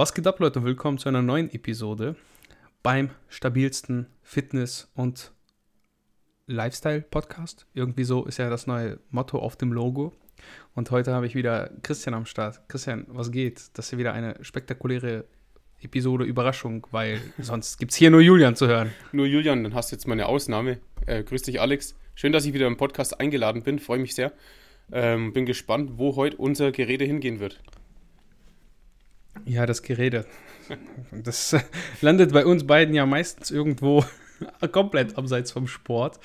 Was geht ab, Leute? Willkommen zu einer neuen Episode beim stabilsten Fitness- und Lifestyle-Podcast. Irgendwie so ist ja das neue Motto auf dem Logo. Und heute habe ich wieder Christian am Start. Christian, was geht? Das ist ja wieder eine spektakuläre Episode Überraschung, weil sonst gibt es hier nur Julian zu hören. Nur Julian, dann hast du jetzt mal eine Ausnahme. Äh, grüß dich, Alex. Schön, dass ich wieder im Podcast eingeladen bin. Freue mich sehr. Ähm, bin gespannt, wo heute unser Gerede hingehen wird. Ja, das Gerede. Das landet bei uns beiden ja meistens irgendwo komplett abseits vom Sport,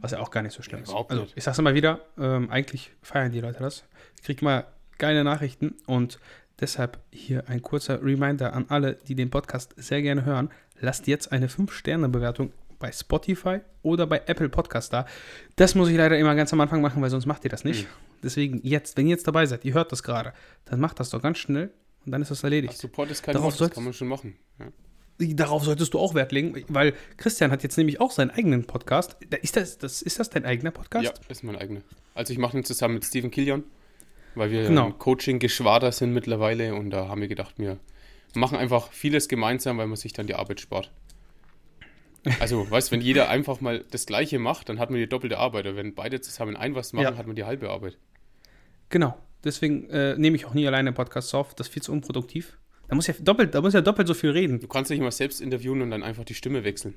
was ja auch gar nicht so schlimm ist. Überhaupt Also, ich sag's immer wieder, ähm, eigentlich feiern die Leute das. Ich krieg mal geile Nachrichten und deshalb hier ein kurzer Reminder an alle, die den Podcast sehr gerne hören. Lasst jetzt eine 5-Sterne-Bewertung bei Spotify oder bei Apple Podcast da. Das muss ich leider immer ganz am Anfang machen, weil sonst macht ihr das nicht. Mhm. Deswegen jetzt, wenn ihr jetzt dabei seid, ihr hört das gerade, dann macht das doch ganz schnell und dann ist das erledigt. Support ist kein Darauf Wort, das kann man schon machen. Ja. Darauf solltest du auch Wert legen, weil Christian hat jetzt nämlich auch seinen eigenen Podcast. Ist das, das, ist das dein eigener Podcast? ja, ist mein eigener. Also ich mache ihn zusammen mit Steven Killian, weil wir Genau. Coaching-Geschwader sind mittlerweile und da haben wir gedacht, wir machen einfach vieles gemeinsam, weil man sich dann die Arbeit spart. Also, weißt wenn jeder einfach mal das Gleiche macht, dann hat man die doppelte Arbeit. Aber wenn beide zusammen ein was machen, Ja. hat man die halbe Arbeit. Genau. Deswegen äh, nehme ich auch nie alleine Podcasts auf. Das ist viel zu unproduktiv. Da muss ja doppelt, da muss ja doppelt so viel reden. Du kannst dich immer selbst interviewen und dann einfach die Stimme wechseln.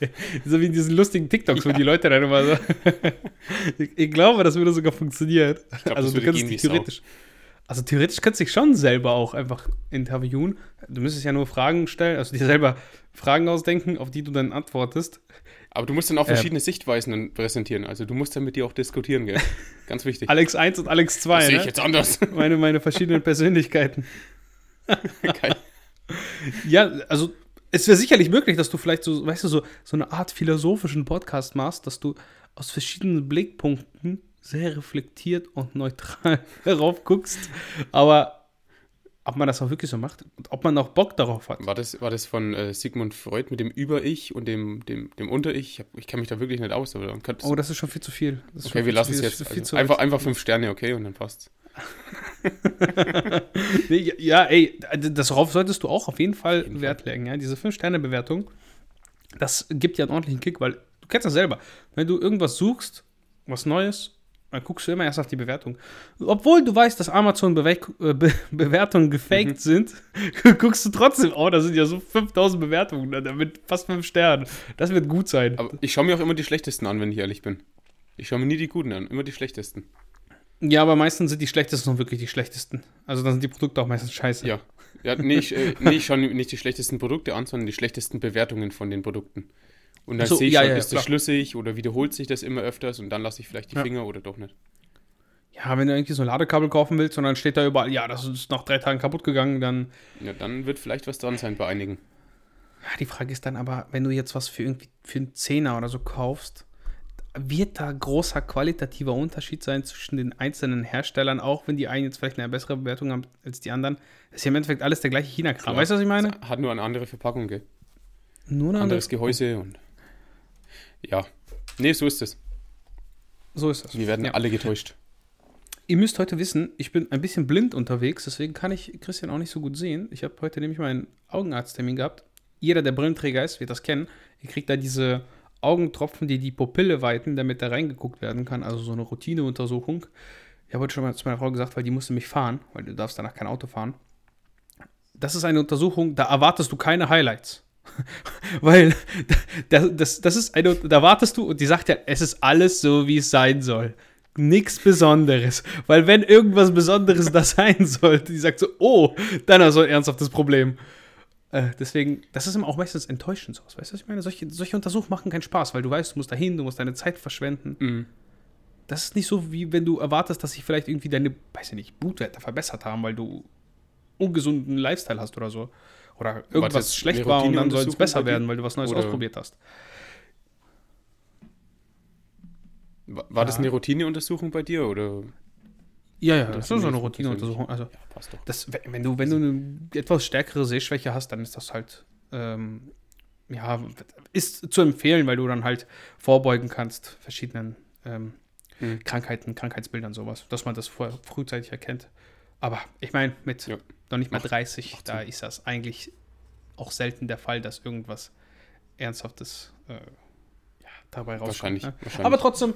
So wie in diesen lustigen TikToks, wo die Leute dann immer so. ich, ich glaube, das würde sogar funktionieren. Ich glaube, also das du kannst Sau. theoretisch. Also theoretisch kannst du dich schon selber auch einfach interviewen. Du müsstest ja nur Fragen stellen, also dir selber Fragen ausdenken, auf die du dann antwortest. Aber du musst dann auch Ähm. verschiedene Sichtweisen dann präsentieren. Also du musst dann mit dir auch diskutieren, gell? Ganz wichtig. Alex 1 und Alex 2, das sehe ich ne? jetzt anders. meine, meine verschiedenen Persönlichkeiten. Geil. Ja, also es wäre sicherlich möglich, dass du vielleicht so, weißt du, so, so eine Art philosophischen Podcast machst, dass du aus verschiedenen Blickpunkten sehr reflektiert und neutral darauf guckst. Aber ob man das auch wirklich so macht und ob man auch Bock darauf hat. War das, war das von äh, Sigmund Freud mit dem Über-Ich und dem, dem, dem Unter-Ich? Ich, kenne mich da wirklich nicht aus. Aber könntest, Oh, das ist schon viel zu viel. Das okay, wir lassen es jetzt. Das Also zu einfach, einfach fünf Sterne, okay, und dann passt's. Nee, ja, ey, darauf solltest du auch auf jeden Fall jeden Wert legen. Ja? Diese 5-Sterne-Bewertung, das gibt ja einen ordentlichen Kick, weil du kennst das selber. Wenn du irgendwas suchst, was Neues, dann guckst du immer erst auf die Bewertung. Obwohl du weißt, dass Amazon-Bewertungen gefaked Mhm. sind, guckst du trotzdem, oh, da sind ja so 5000 Bewertungen, da- mit fast 5 Sternen. Das wird gut sein. Aber ich schaue mir auch immer die schlechtesten an, wenn ich ehrlich bin. Ich schaue mir nie die guten an, immer die schlechtesten. Ja, aber meistens sind die schlechtesten noch wirklich die schlechtesten. Also dann sind die Produkte auch meistens scheiße. Ja. Ja, nee, ich, äh, nee, ich schaue nicht die schlechtesten Produkte an, sondern die schlechtesten Bewertungen von den Produkten. Und dann so, sehe ich ja, schon, ja, ist klar. das schlüssig oder wiederholt sich das immer öfters und dann lasse ich vielleicht die Ja. Finger oder doch nicht. Ja, wenn du irgendwie so ein Ladekabel kaufen willst und dann steht da überall, ja, das ist nach drei Tagen kaputt gegangen, dann Ja, dann wird vielleicht was dran sein bei einigen. Ja, die Frage ist dann aber, wenn du jetzt was für irgendwie für einen Zehner oder so kaufst, wird da großer qualitativer Unterschied sein zwischen den einzelnen Herstellern, auch wenn die einen jetzt vielleicht eine bessere Bewertung haben als die anderen? Das ist ja im Endeffekt alles der gleiche China-Kram. Weißt du, was ich meine? Hat nur eine andere Verpackung, gell? Nur eine andere. Anderes Gehäuse und. Ja. Nee, so ist es. So ist das. Wir werden Ja. alle getäuscht. Ihr müsst heute wissen, ich bin ein bisschen blind unterwegs, deswegen kann ich Christian auch nicht so gut sehen. Ich habe heute nämlich meinen Augenarzttermin gehabt. Jeder, der Brillenträger ist, wird das kennen. Ihr kriegt da diese Augentropfen, die die Pupille weiten, damit da reingeguckt werden kann. Also so eine Routineuntersuchung. Ich habe heute schon mal zu meiner Frau gesagt, weil die musste mich fahren, weil du darfst danach kein Auto fahren. Das ist eine Untersuchung, da erwartest du keine Highlights. weil das, das, das ist eine, da wartest du und die sagt ja, es ist alles so, wie es sein soll. Nichts Besonderes. Weil wenn irgendwas Besonderes da sein sollte, die sagt so, oh, dann hast du ein ernsthaftes Problem. Äh, deswegen, das ist immer auch meistens enttäuschend sowas. Weißt du, was ich meine? Solche, solche Untersuchungen machen keinen Spaß, weil du weißt, du musst dahin, du musst deine Zeit verschwenden. Mhm. Das ist nicht so, wie wenn du erwartest, dass sich vielleicht irgendwie deine, weiß ich nicht, Blutwerte verbessert haben, weil du ungesunden Lifestyle hast oder so. Oder irgendwas jetzt schlecht war und dann soll es besser werden, weil du was Neues ausprobiert hast. War, das eine Routineuntersuchung bei dir oder? Ja, ja, Oder das ist so eine? Routineuntersuchung. Also, Ja, passt doch. das, wenn wenn du, wenn du eine etwas stärkere Sehschwäche hast, dann ist das halt, ähm, ja, ist zu empfehlen, weil du dann halt vorbeugen kannst, verschiedenen ähm, Mhm. Krankheiten, Krankheitsbildern, sowas, dass man das vorher frühzeitig erkennt. Aber ich meine, mit Ja. Noch nicht mal 30. Da ist das eigentlich auch selten der Fall, dass irgendwas Ernsthaftes äh, ja, dabei rauskommt. Wahrscheinlich, ne? wahrscheinlich. Aber trotzdem,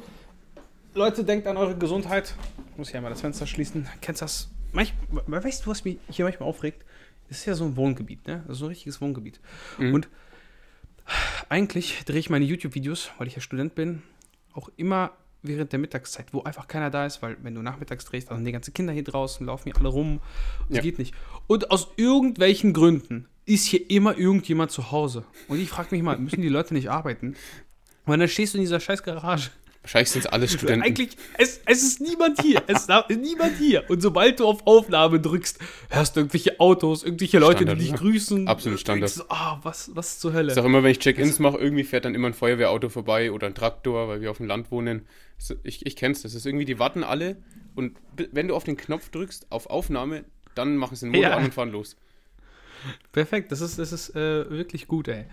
Leute, denkt an eure Gesundheit. Ich muss hier einmal das Fenster schließen. Kennst das? Manch, weißt du, was mich hier manchmal aufregt? Das ist ja so ein Wohngebiet, ne? Das ist so ein richtiges Wohngebiet. Mhm. Und eigentlich drehe ich meine YouTube-Videos, weil ich ja Student bin, auch immer während der Mittagszeit, wo einfach keiner da ist, weil wenn du nachmittags drehst, dann sind die ganzen Kinder hier draußen, laufen hier alle rum. Das Ja. geht nicht. Und aus irgendwelchen Gründen ist hier immer irgendjemand zu Hause. Und ich frage mich mal, müssen die Leute nicht arbeiten? Und dann stehst du in dieser scheiß Garage. Wahrscheinlich sind es alle Studenten. Eigentlich, es, es ist niemand hier. Es ist niemand hier. Und sobald du auf Aufnahme drückst, hörst du irgendwelche Autos, irgendwelche Leute, Standard, die dich oder? grüßen. Absolut Standard. Ah, was, was zur Hölle? ist auch immer, wenn ich Check-ins mache, irgendwie fährt dann immer ein Feuerwehrauto vorbei oder ein Traktor, weil wir auf dem Land wohnen. Ich, ich kenn's, das ist irgendwie, die warten alle und wenn du auf den Knopf drückst, auf Aufnahme, dann machen sie den Motor Ja. an und fahren los. Perfekt, das ist, das ist äh, wirklich gut, ey.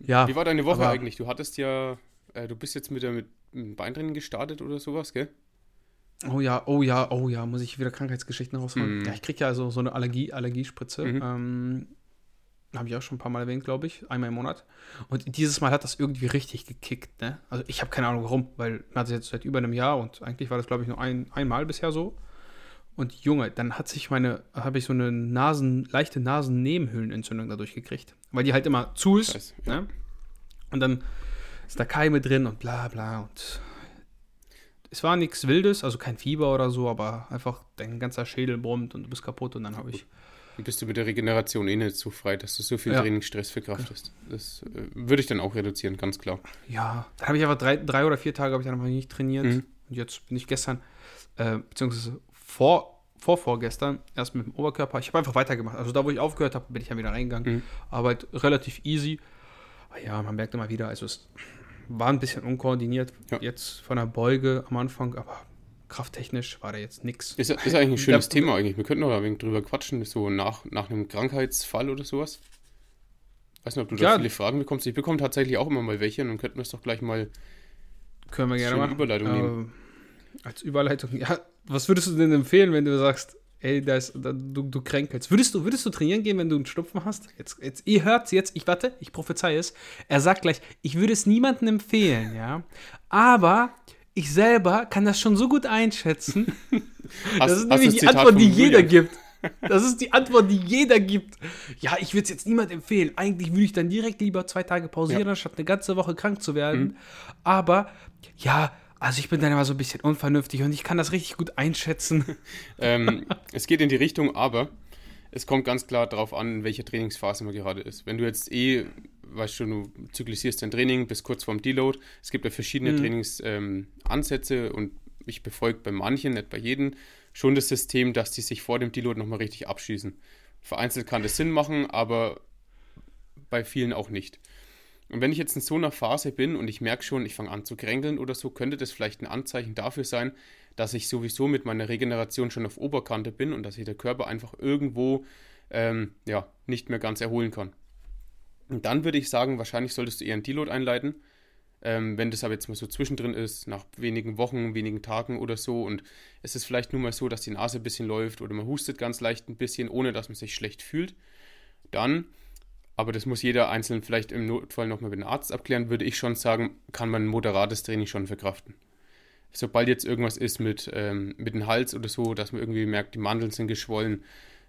Ja, Wie war deine Woche eigentlich? Du hattest ja, äh, du bist jetzt mit der mit, Beintraining gestartet oder sowas, gell? Oh ja, oh ja, oh ja, muss ich wieder Krankheitsgeschichten rausholen. Mhm. Ja, ich krieg ja also so eine Allergie, Allergiespritze. Mhm. Ähm, Habe ich auch schon ein paar Mal erwähnt, glaube ich. Einmal im Monat. Und dieses Mal hat das irgendwie richtig gekickt, ne? Also ich habe keine Ahnung warum, weil man hat es jetzt seit über einem Jahr und eigentlich war das, glaube ich, nur ein, einmal bisher so. Und Junge, dann hat sich meine, habe ich so eine Nasen, leichte Nasennebenhöhlenentzündung dadurch gekriegt. Weil die halt immer zu ist. Scheiße, ja. Ne? Und dann ist da Keime drin und bla bla und es war nichts Wildes, also kein Fieber oder so, aber einfach dein ganzer Schädel brummt und du bist kaputt und dann habe ich. Dann bist du mit der Regeneration eh nicht so frei, dass du so viel Ja. Trainingsstress verkraftest. Das äh, würde ich dann auch reduzieren, ganz klar. Ja, dann habe ich einfach drei, drei oder vier Tage habe ich dann einfach nicht trainiert. Mhm. Und jetzt bin ich gestern, äh, beziehungsweise vor, vor vorgestern, erst mit dem Oberkörper. Ich habe einfach weitergemacht. Also da, wo ich aufgehört habe, bin ich ja wieder reingegangen. Mhm. Halt relativ easy. Aber ja, man merkt immer wieder, also es war ein bisschen unkoordiniert Ja. jetzt von der Beuge am Anfang, aber krafttechnisch war da jetzt nichts. Ist, ist eigentlich ein schönes Der- Thema eigentlich. Wir könnten noch ein wenig drüber quatschen, so nach, nach einem Krankheitsfall oder sowas. Weiß nicht, ob du da Ja. viele Fragen bekommst. Ich bekomme tatsächlich auch immer mal welche und dann könnten wir es doch gleich mal. Können wir gerne machen. Überleitung nehmen. Äh, als Überleitung, ja, was würdest du denn empfehlen, wenn du sagst, ey, da ist, da, du, du kränkelst? Würdest du, würdest du trainieren gehen, wenn du einen Schnupfen hast? Jetzt, jetzt, ihr hört's jetzt, ich warte, ich prophezei es. Er sagt gleich, ich würde es niemandem empfehlen, ja. Aber ich selber kann das schon so gut einschätzen. Das ist nämlich das die Antwort, die jeder Julian? gibt. Das ist die Antwort, die jeder gibt. Ja, ich würde es jetzt niemand empfehlen. Eigentlich würde ich dann direkt lieber zwei Tage pausieren, Ja. anstatt eine ganze Woche krank zu werden. Mhm. Aber ja, also ich bin dann immer so ein bisschen unvernünftig und ich kann das richtig gut einschätzen. Ähm, es geht in die Richtung, aber es kommt ganz klar darauf an, in welcher Trainingsphase man gerade ist. Wenn du jetzt eh, weißt du, du zyklisierst dein Training bis kurz vorm Deload, es gibt ja verschiedene Mhm. Trainingsansätze ähm, und ich befolge bei manchen, nicht bei jedem, schon das System, dass die sich vor dem Deload nochmal richtig abschießen. Vereinzelt kann das Sinn machen, aber bei vielen auch nicht. Und wenn ich jetzt in so einer Phase bin und ich merke schon, ich fange an zu kränkeln oder so, könnte das vielleicht ein Anzeichen dafür sein, dass ich sowieso mit meiner Regeneration schon auf Oberkante bin und dass sich der Körper einfach irgendwo ähm, ja, nicht mehr ganz erholen kann. Und dann würde ich sagen, wahrscheinlich solltest du eher einen Deload einleiten. Ähm, wenn das aber jetzt mal so zwischendrin ist, nach wenigen Wochen, wenigen Tagen oder so, und es ist vielleicht nur mal so, dass die Nase ein bisschen läuft oder man hustet ganz leicht ein bisschen, ohne dass man sich schlecht fühlt, dann, aber das muss jeder einzeln vielleicht im Notfall nochmal mit dem Arzt abklären, würde ich schon sagen, kann man ein moderates Training schon verkraften. Sobald jetzt irgendwas ist mit, ähm, mit dem Hals oder so, dass man irgendwie merkt, die Mandeln sind geschwollen,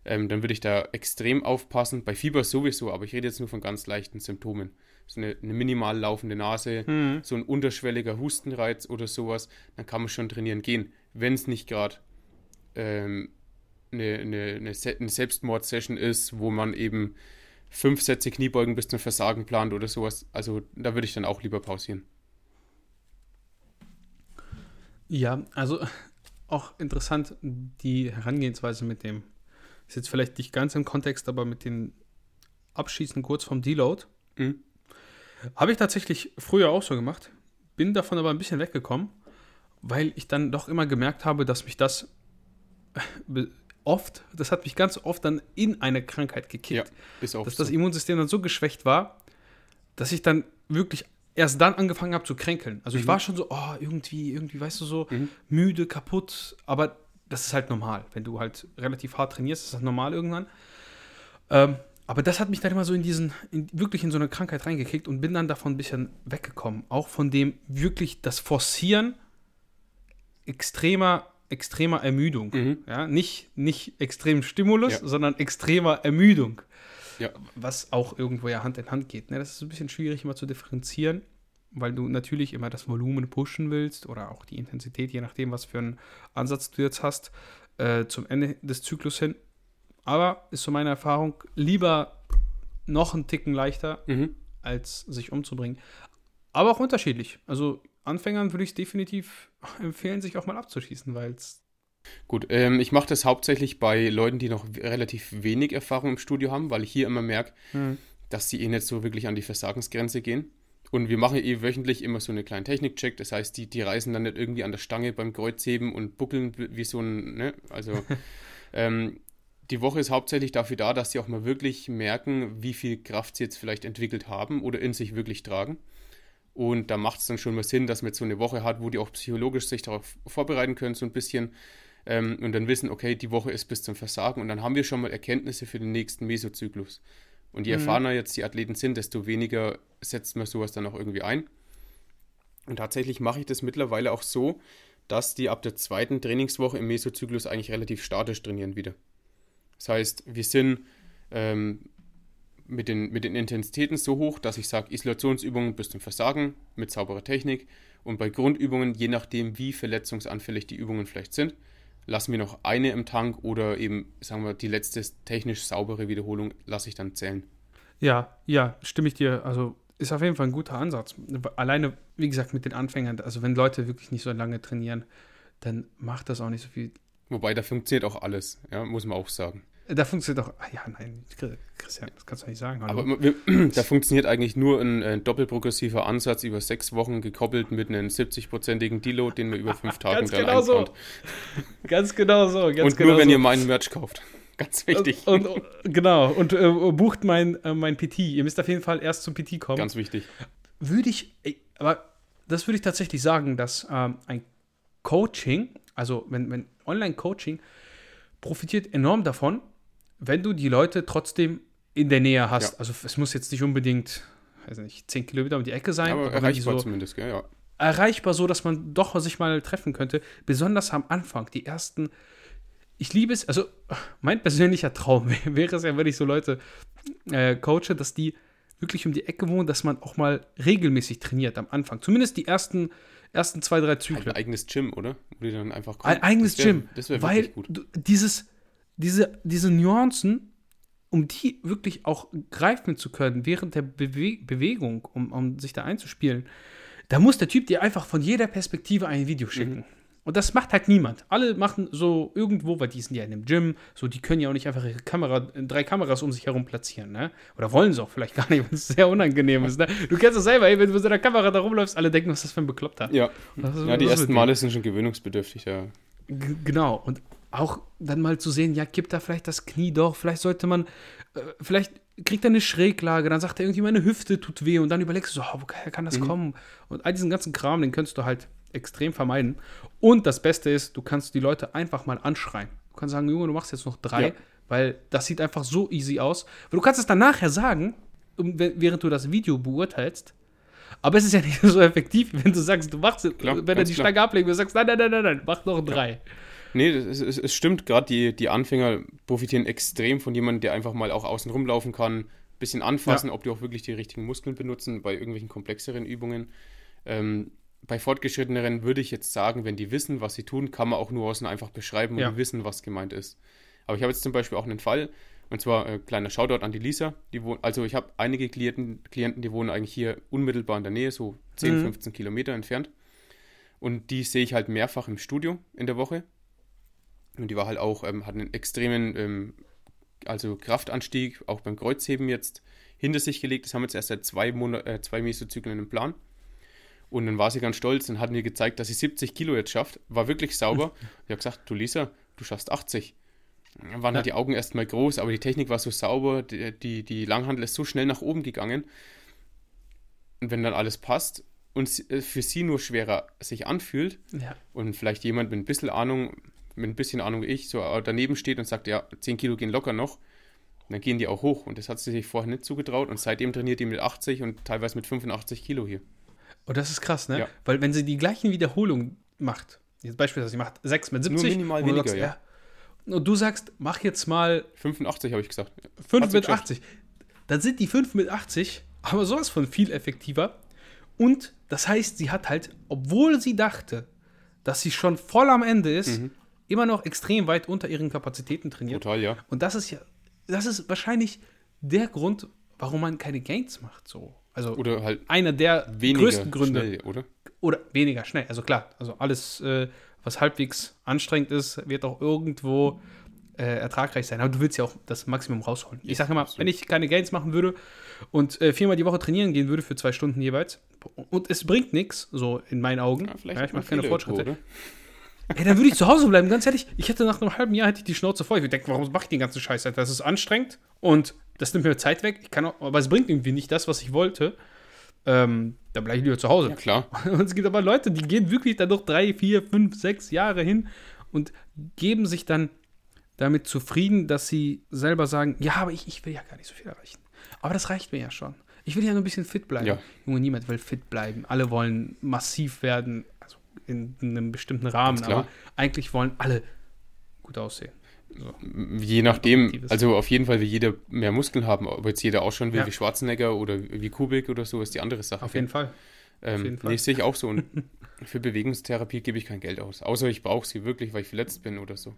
ähm, dann würde ich da extrem aufpassen. Bei Fieber sowieso, aber ich rede jetzt nur von ganz leichten Symptomen. So eine, eine minimal laufende Nase, Mhm. so ein unterschwelliger Hustenreiz oder sowas, dann kann man schon trainieren gehen, wenn es nicht gerade ähm, eine, eine, eine, Se eine Selbstmord-Session ist, wo man eben fünf Sätze Kniebeugen bis zum Versagen plant oder sowas. Also da würde ich dann auch lieber pausieren. Ja, also auch interessant, die Herangehensweise mit dem, ist jetzt vielleicht nicht ganz im Kontext, aber mit den Abschießen kurz vom Deload. Mhm. Habe ich tatsächlich früher auch so gemacht, bin davon aber ein bisschen weggekommen, weil ich dann doch immer gemerkt habe, dass mich das oft, das hat mich ganz oft dann in eine Krankheit gekickt. Ja, ist auch dass so. das Immunsystem dann so geschwächt war, dass ich dann wirklich erst dann angefangen habe zu kränkeln. Also ich Mhm. war schon so, oh, irgendwie, irgendwie, weißt du, so Mhm. müde, kaputt, aber das ist halt normal. Wenn du halt relativ hart trainierst, ist das normal irgendwann. Ähm, aber das hat mich dann immer so in diesen, in, wirklich in so eine Krankheit reingekickt und bin dann davon ein bisschen weggekommen. Auch von dem wirklich das Forcieren extremer, extremer Ermüdung. Mhm. Ja, nicht, nicht extrem Stimulus, Ja. sondern extremer Ermüdung. Ja. Was auch irgendwo ja Hand in Hand geht. Ne? Das ist ein bisschen schwierig immer zu differenzieren, weil du natürlich immer das Volumen pushen willst oder auch die Intensität, je nachdem, was für einen Ansatz du jetzt hast, äh, zum Ende des Zyklus hin. Aber ist so meine Erfahrung, lieber noch einen Ticken leichter, Mhm. als sich umzubringen. Aber auch unterschiedlich. Also Anfängern würde ich es definitiv empfehlen, sich auch mal abzuschießen, weil es. Gut, ähm, ich mache das hauptsächlich bei Leuten, die noch relativ wenig Erfahrung im Studio haben, weil ich hier immer merke, dass sie eh nicht so wirklich an die Versagensgrenze gehen. Und wir machen eh wöchentlich immer so einen kleinen Technikcheck. Das heißt, die, die reißen dann nicht irgendwie an der Stange beim Kreuzheben und buckeln wie so ein, ne? Also ähm, die Woche ist hauptsächlich dafür da, dass sie auch mal wirklich merken, wie viel Kraft sie jetzt vielleicht entwickelt haben oder in sich wirklich tragen. Und da macht es dann schon mal Sinn, dass man jetzt so eine Woche hat, wo die auch psychologisch sich darauf vorbereiten können, so ein bisschen. Ähm, und dann wissen, okay, die Woche ist bis zum Versagen. Und dann haben wir schon mal Erkenntnisse für den nächsten Mesozyklus. Und je Mhm. erfahrener jetzt die Athleten sind, desto weniger setzt man sowas dann auch irgendwie ein. Und tatsächlich mache ich das mittlerweile auch so, dass die ab der zweiten Trainingswoche im Mesozyklus eigentlich relativ statisch trainieren wieder. Das heißt, wir sind ähm, mit, den, mit den Intensitäten so hoch, dass ich sage, Isolationsübungen bis zum Versagen mit sauberer Technik und bei Grundübungen, je nachdem, wie verletzungsanfällig die Übungen vielleicht sind, lassen wir noch eine im Tank oder eben, sagen wir, die letzte technisch saubere Wiederholung lasse ich dann zählen. Ja, ja, stimme ich dir. Also ist auf jeden Fall ein guter Ansatz. Alleine, wie gesagt, mit den Anfängern, also wenn Leute wirklich nicht so lange trainieren, dann macht das auch nicht so viel. Wobei, da funktioniert auch alles, ja, muss man auch sagen. Da funktioniert doch. Ah, ja, nein, Christian, das kannst du nicht sagen. hallo. Aber wir, da funktioniert eigentlich nur ein, ein doppelprogressiver Ansatz über sechs Wochen gekoppelt mit einem 70-prozentigen Deload, den man über fünf Tage Ganz dann genau so. ganz genau so. Ganz Und genau nur, wenn so. ihr meinen Merch kauft. Ganz wichtig. Und, und, genau, und äh, bucht mein, äh, mein PT. Ihr müsst auf jeden Fall erst zum PT kommen. Ganz wichtig. würde ich, aber das würde ich tatsächlich sagen, dass ähm, ein Coaching, also wenn, wenn Online-Coaching, profitiert enorm davon, wenn du die Leute trotzdem in der Nähe hast. Ja. Also es muss jetzt nicht unbedingt, weiß nicht, 10 Kilometer um die Ecke sein, Aber aber die erreichbar so zumindest, gell? Ja. erreichbar, so dass man doch sich mal treffen könnte. Besonders am Anfang, die ersten. Ich liebe es, also mein persönlicher Traum wär- wäre es ja, wenn ich so Leute äh, coache, dass die wirklich um die Ecke wohnen, dass man auch mal regelmäßig trainiert am Anfang. Zumindest die ersten, ersten zwei, drei Zyklen. ein eigenes Gym, oder? Wo die dann einfach kommen. Ein eigenes das wär, Gym. Das wäre weil wirklich gut. du, dieses, diese, diese Nuancen, um die wirklich auch greifen zu können während der Bewe Bewegung, um, um sich da einzuspielen, da muss der Typ dir einfach von jeder Perspektive ein Video Mhm. schicken. Und das macht halt niemand. Alle machen so irgendwo, weil die sind ja in einem Gym, so die können ja auch nicht einfach ihre Kamera, drei Kameras um sich herum platzieren, ne? Oder wollen sie auch vielleicht gar nicht, wenn es sehr unangenehm ist, ne? Du kennst es selber, ey, wenn du mit so einer Kamera da rumläufst, alle denken, was ist das für ein Bekloppter. Ja, ist- ja die ersten Male sind schon gewöhnungsbedürftig, ja. G genau. Und auch dann mal zu sehen, ja, gibt da vielleicht das Knie doch, vielleicht sollte man, äh, vielleicht kriegt er eine Schräglage, dann sagt er irgendwie, meine Hüfte tut weh und dann überlegst du so, oh, woher kann das kommen? Und all diesen ganzen Kram, den könntest du halt extrem vermeiden. Und das Beste ist, du kannst die Leute einfach mal anschreien. Du kannst sagen, Junge, du machst jetzt noch drei, Ja. weil das sieht einfach so easy aus. Aber du kannst es dann nachher sagen, während du das Video beurteilst. Aber es ist ja nicht so effektiv, wenn du sagst, du machst, Klar, wenn er die klar. Stange ablegt, du sagst, nein, nein, nein, nein, nein, mach noch drei. Nee, ist, es, es stimmt, gerade die, die Anfänger profitieren extrem von jemandem, der einfach mal auch außen rumlaufen kann, bisschen anfassen, ob die auch wirklich die richtigen Muskeln benutzen bei irgendwelchen komplexeren Übungen. Ähm, bei Fortgeschritteneren würde ich jetzt sagen, wenn die wissen, was sie tun, kann man auch Nuancen einfach beschreiben und Ja. die wissen, was gemeint ist. Aber ich habe jetzt zum Beispiel auch einen Fall, und zwar äh, kleiner Shoutout an die Lisa. Die wohnt, also ich habe einige Klienten, Klienten, die wohnen eigentlich hier unmittelbar in der Nähe, so 10, Mhm. 15 Kilometer entfernt. Und die sehe ich halt mehrfach im Studio in der Woche. Und die war halt auch, ähm, hat einen extremen, ähm, also Kraftanstieg, auch beim Kreuzheben jetzt hinter sich gelegt. Das haben wir jetzt erst seit zwei, Monat, äh, zwei Mesozyklen im Plan. Und dann war sie ganz stolz und hat mir gezeigt, dass sie 70 Kilo jetzt schafft. War wirklich sauber. Ich habe gesagt, du Lisa, du schaffst 80. Dann waren Ja. halt die Augen erstmal groß, aber die Technik war so sauber, die, die, die Langhandel ist so schnell nach oben gegangen. Und wenn dann alles passt und äh, für sie nur schwerer sich anfühlt, Ja. und vielleicht jemand mit ein bisschen Ahnung mit ein bisschen Ahnung wie ich, so daneben steht und sagt, ja, 10 Kilo gehen locker noch, dann gehen die auch hoch. Und das hat sie sich vorher nicht zugetraut. Und seitdem trainiert die mit 80 und teilweise mit 85 Kilo hier. Und das ist krass, ne? Ja. Weil wenn sie die gleichen Wiederholungen macht, jetzt beispielsweise, sie macht 6 mit 70. Nur minimal und du weniger, sagst, ja. Und du sagst, mach jetzt mal 85 habe ich gesagt. 5 Hat sie mit geschafft. 80. Dann sind die 5 mit 80 aber sowas von viel effektiver. Und das heißt, sie hat halt, obwohl sie dachte, dass sie schon voll am Ende ist, Mhm. Immer noch extrem weit unter ihren Kapazitäten trainiert. Total, ja. Und das ist ja, das ist wahrscheinlich der Grund, warum man keine Gains macht. So. Also Oder halt einer der größten Gründe. schnell, oder? Oder weniger schnell. Also klar, also alles, äh, was halbwegs anstrengend ist, wird auch irgendwo äh, ertragreich sein. Aber du willst ja auch das Maximum rausholen. ich sage immer, absolut. wenn ich keine Gains machen würde und äh, viermal die Woche trainieren gehen würde für zwei Stunden jeweils und es bringt nichts, so in meinen Augen, Ja, vielleicht ja, ich mache keine Fortschritte, irgendwo? Ey, dann würde ich zu Hause bleiben, ganz ehrlich. Ich hätte nach einem halben Jahr hätte ich die Schnauze voll. Ich würde denken, warum mache ich den ganzen Scheiß? Das ist anstrengend und das nimmt mir Zeit weg. Ich kann auch, aber es bringt irgendwie nicht das, was ich wollte. Ähm, dann bleibe ich lieber zu Hause. Ja, klar. Und es gibt aber Leute, die gehen wirklich dann noch drei, vier, fünf, sechs Jahre hin und geben sich dann damit zufrieden, dass sie selber sagen, ja, aber ich, ich will ja gar nicht so viel erreichen. Aber das reicht mir ja schon. Ich will ja nur ein bisschen fit bleiben. Ja. Junge, niemand will fit bleiben. Alle wollen massiv werden, also in, einem bestimmten Rahmen, aber eigentlich wollen alle gut aussehen. So. Je nachdem, also auf jeden Fall will jeder mehr Muskeln haben. Ob jetzt jeder ausschauen will Ja. wie Schwarzenegger oder wie Kubik oder so, ist die andere Sache. Auf jeden Fall. Ähm, jeden Fall. Nee, sehe ich auch so. Und für Bewegungstherapie gebe ich kein Geld aus. Außer ich brauche sie wirklich, weil ich verletzt bin oder so.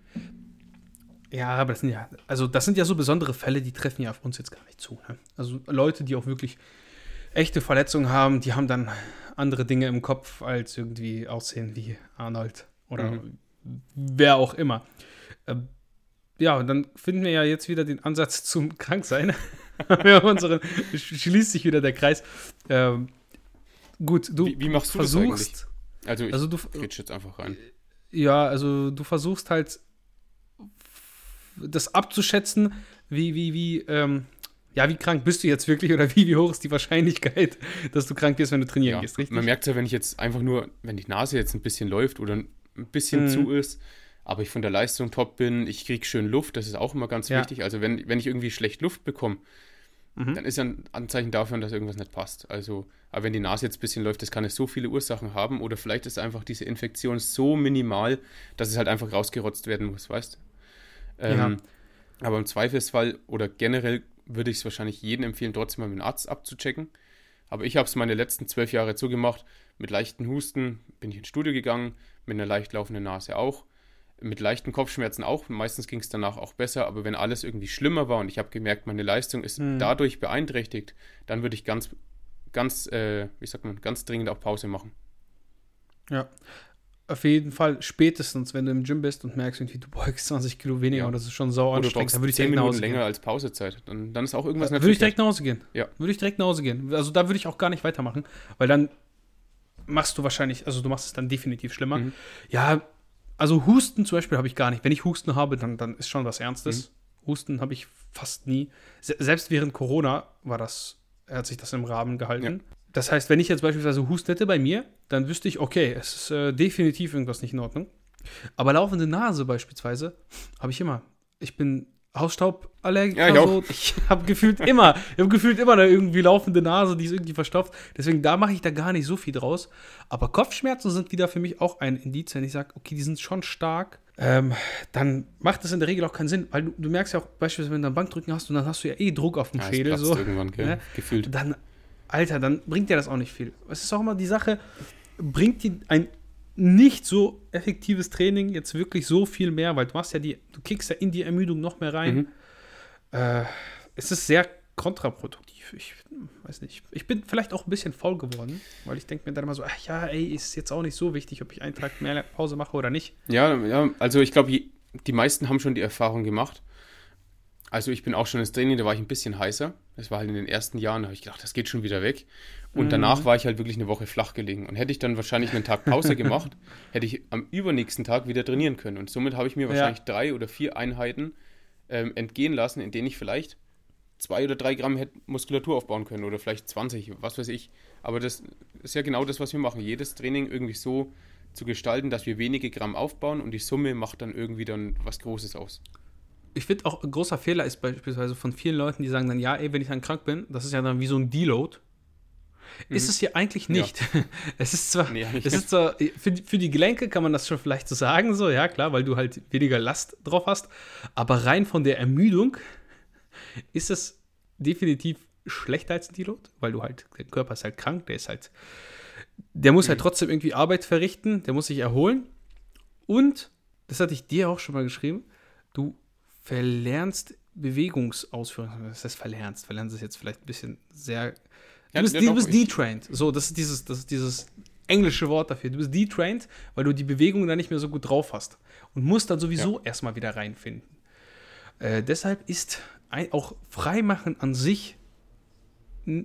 Ja, aber das sind ja, also das sind ja so besondere Fälle, die treffen ja auf uns jetzt gar nicht zu. Ne? Also Leute, die auch wirklich echte Verletzungen haben, die haben dann andere Dinge im Kopf, als irgendwie aussehen wie Arnold oder Mhm. wer auch immer. Ähm, ja, und dann finden wir ja jetzt wieder den Ansatz zum Kranksein. unseren, sch- schließt sich wieder der Kreis. Ähm, gut, du Wie, wie machst du das versuchst, Also ich also du, rede jetzt einfach rein. ja, also du versuchst halt das abzuschätzen, wie, wie, wie, ähm, ja, wie krank bist du jetzt wirklich oder wie, wie hoch ist die Wahrscheinlichkeit, dass du krank wirst, wenn du trainieren Ja, gehst, richtig? man merkt ja, wenn ich jetzt einfach nur, wenn die Nase jetzt ein bisschen läuft oder ein bisschen Mhm. zu ist, aber ich von der Leistung top bin, ich kriege schön Luft, das ist auch immer ganz Ja. wichtig. Also wenn, wenn ich irgendwie schlecht Luft bekomme, Mhm. dann ist ja ein Anzeichen dafür, dass irgendwas nicht passt. Also, aber wenn die Nase jetzt ein bisschen läuft, das kann es so viele Ursachen haben oder vielleicht ist einfach diese Infektion so minimal, dass es halt einfach rausgerotzt werden muss, weißt ähm, Ja. Aber im Zweifelsfall oder generell würde ich es wahrscheinlich jedem empfehlen, trotzdem mal mit dem Arzt abzuchecken. Aber ich habe es meine letzten zwölf Jahre zugemacht. Mit leichten Husten bin ich ins Studio gegangen, mit einer leicht laufenden Nase auch, mit leichten Kopfschmerzen auch. Meistens ging es danach auch besser, aber wenn alles irgendwie schlimmer war und ich habe gemerkt, meine Leistung ist Hm. dadurch beeinträchtigt, dann würde ich ganz, ganz, äh, wie sagt man, ganz dringend auch Pause machen. Ja. Auf jeden Fall spätestens, wenn du im Gym bist und merkst, irgendwie, du beugst 20 Kilo weniger Ja. und das ist schon sau Oder du anstrengend, dann würde ich direkt nach Minuten Hause länger gehen. als Pausezeit. Dann, dann ist auch irgendwas nicht Würde ich direkt nach Hause gehen. Ja. Würde ich direkt nach Hause gehen. Also da würde ich auch gar nicht weitermachen, weil dann machst du wahrscheinlich, also du machst es dann definitiv schlimmer. Mhm. Ja, also Husten zum Beispiel habe ich gar nicht. Wenn ich Husten habe, dann, dann ist schon was Ernstes. Mhm. Husten habe ich fast nie. Se selbst während Corona war das, hat sich das im Rahmen gehalten. Das heißt, wenn ich jetzt beispielsweise Husten hätte bei mir, dann wüsste ich, okay, es ist äh, definitiv irgendwas nicht in Ordnung. Aber laufende Nase beispielsweise habe ich immer. Ich bin Hausstauballergiker. Ja, ich so. ich habe gefühlt immer, ich habe gefühlt immer eine irgendwie laufende Nase, die ist irgendwie verstopft. Deswegen da mache ich da gar nicht so viel draus. Aber Kopfschmerzen sind wieder für mich auch ein Indiz, wenn ich sage, okay, die sind schon stark. Ähm, dann macht das in der Regel auch keinen Sinn, weil du, du merkst ja auch beispielsweise, wenn du einen Bankdrücken hast und dann hast du ja eh Druck auf dem Ja, Schädel. So. irgendwann, gell? Ja. gefühlt. Dann, Alter, dann bringt dir das auch nicht viel. Es ist auch immer die Sache, bringt dir ein nicht so effektives Training jetzt wirklich so viel mehr, weil du machst ja die, du kickst ja in die Ermüdung noch mehr rein. Mhm. Äh, es ist sehr kontraproduktiv. Ich weiß nicht. Ich bin vielleicht auch ein bisschen faul geworden, weil ich denke mir dann immer so, ach ja, ey, ist jetzt auch nicht so wichtig, ob ich einen Tag mehr Pause mache oder nicht. Ja, ja, also ich glaube, die meisten haben schon die Erfahrung gemacht. Also ich bin auch schon ins Training, da war ich ein bisschen heißer. Das war halt in den ersten Jahren, da habe ich gedacht, das geht schon wieder weg. Und Mhm. danach war ich halt wirklich eine Woche flach gelegen. Und hätte ich dann wahrscheinlich einen Tag Pause gemacht, hätte ich am übernächsten Tag wieder trainieren können. Und somit habe ich mir Ja. wahrscheinlich drei oder vier Einheiten ähm, entgehen lassen, in denen ich vielleicht zwei oder drei Gramm hätte Muskulatur aufbauen können oder vielleicht 20, was weiß ich. Aber das ist ja genau das, was wir machen. Jedes Training irgendwie so, zu gestalten, dass wir wenige Gramm aufbauen und die Summe macht dann irgendwie dann was Großes aus. Ich finde auch ein großer Fehler ist beispielsweise von vielen Leuten, die sagen dann, ja, ey, wenn ich dann krank bin, das ist ja dann wie so ein Deload. Mhm. Ist es hier eigentlich nicht. Ja. Es ist zwar, nee, es ist zwar für, für die Gelenke kann man das schon vielleicht so sagen, so, ja klar, weil du halt weniger Last drauf hast, aber rein von der Ermüdung ist es definitiv schlechter als ein Deload, weil du halt, der Körper ist halt krank, der ist halt, der muss halt mhm. halt trotzdem irgendwie Arbeit verrichten, der muss sich erholen und, das hatte ich dir auch schon mal geschrieben, du verlernst Bewegungsausführungen. Das heißt, verlernst. Verlernst ist jetzt vielleicht ein bisschen sehr Du bist, ja, bist detrained. So, das ist dieses, das ist dieses englische Wort dafür. Du bist detrained, weil du die Bewegung dann nicht mehr so gut drauf hast. Und musst dann sowieso ja. erstmal wieder reinfinden. Äh, deshalb ist ein, auch Freimachen an sich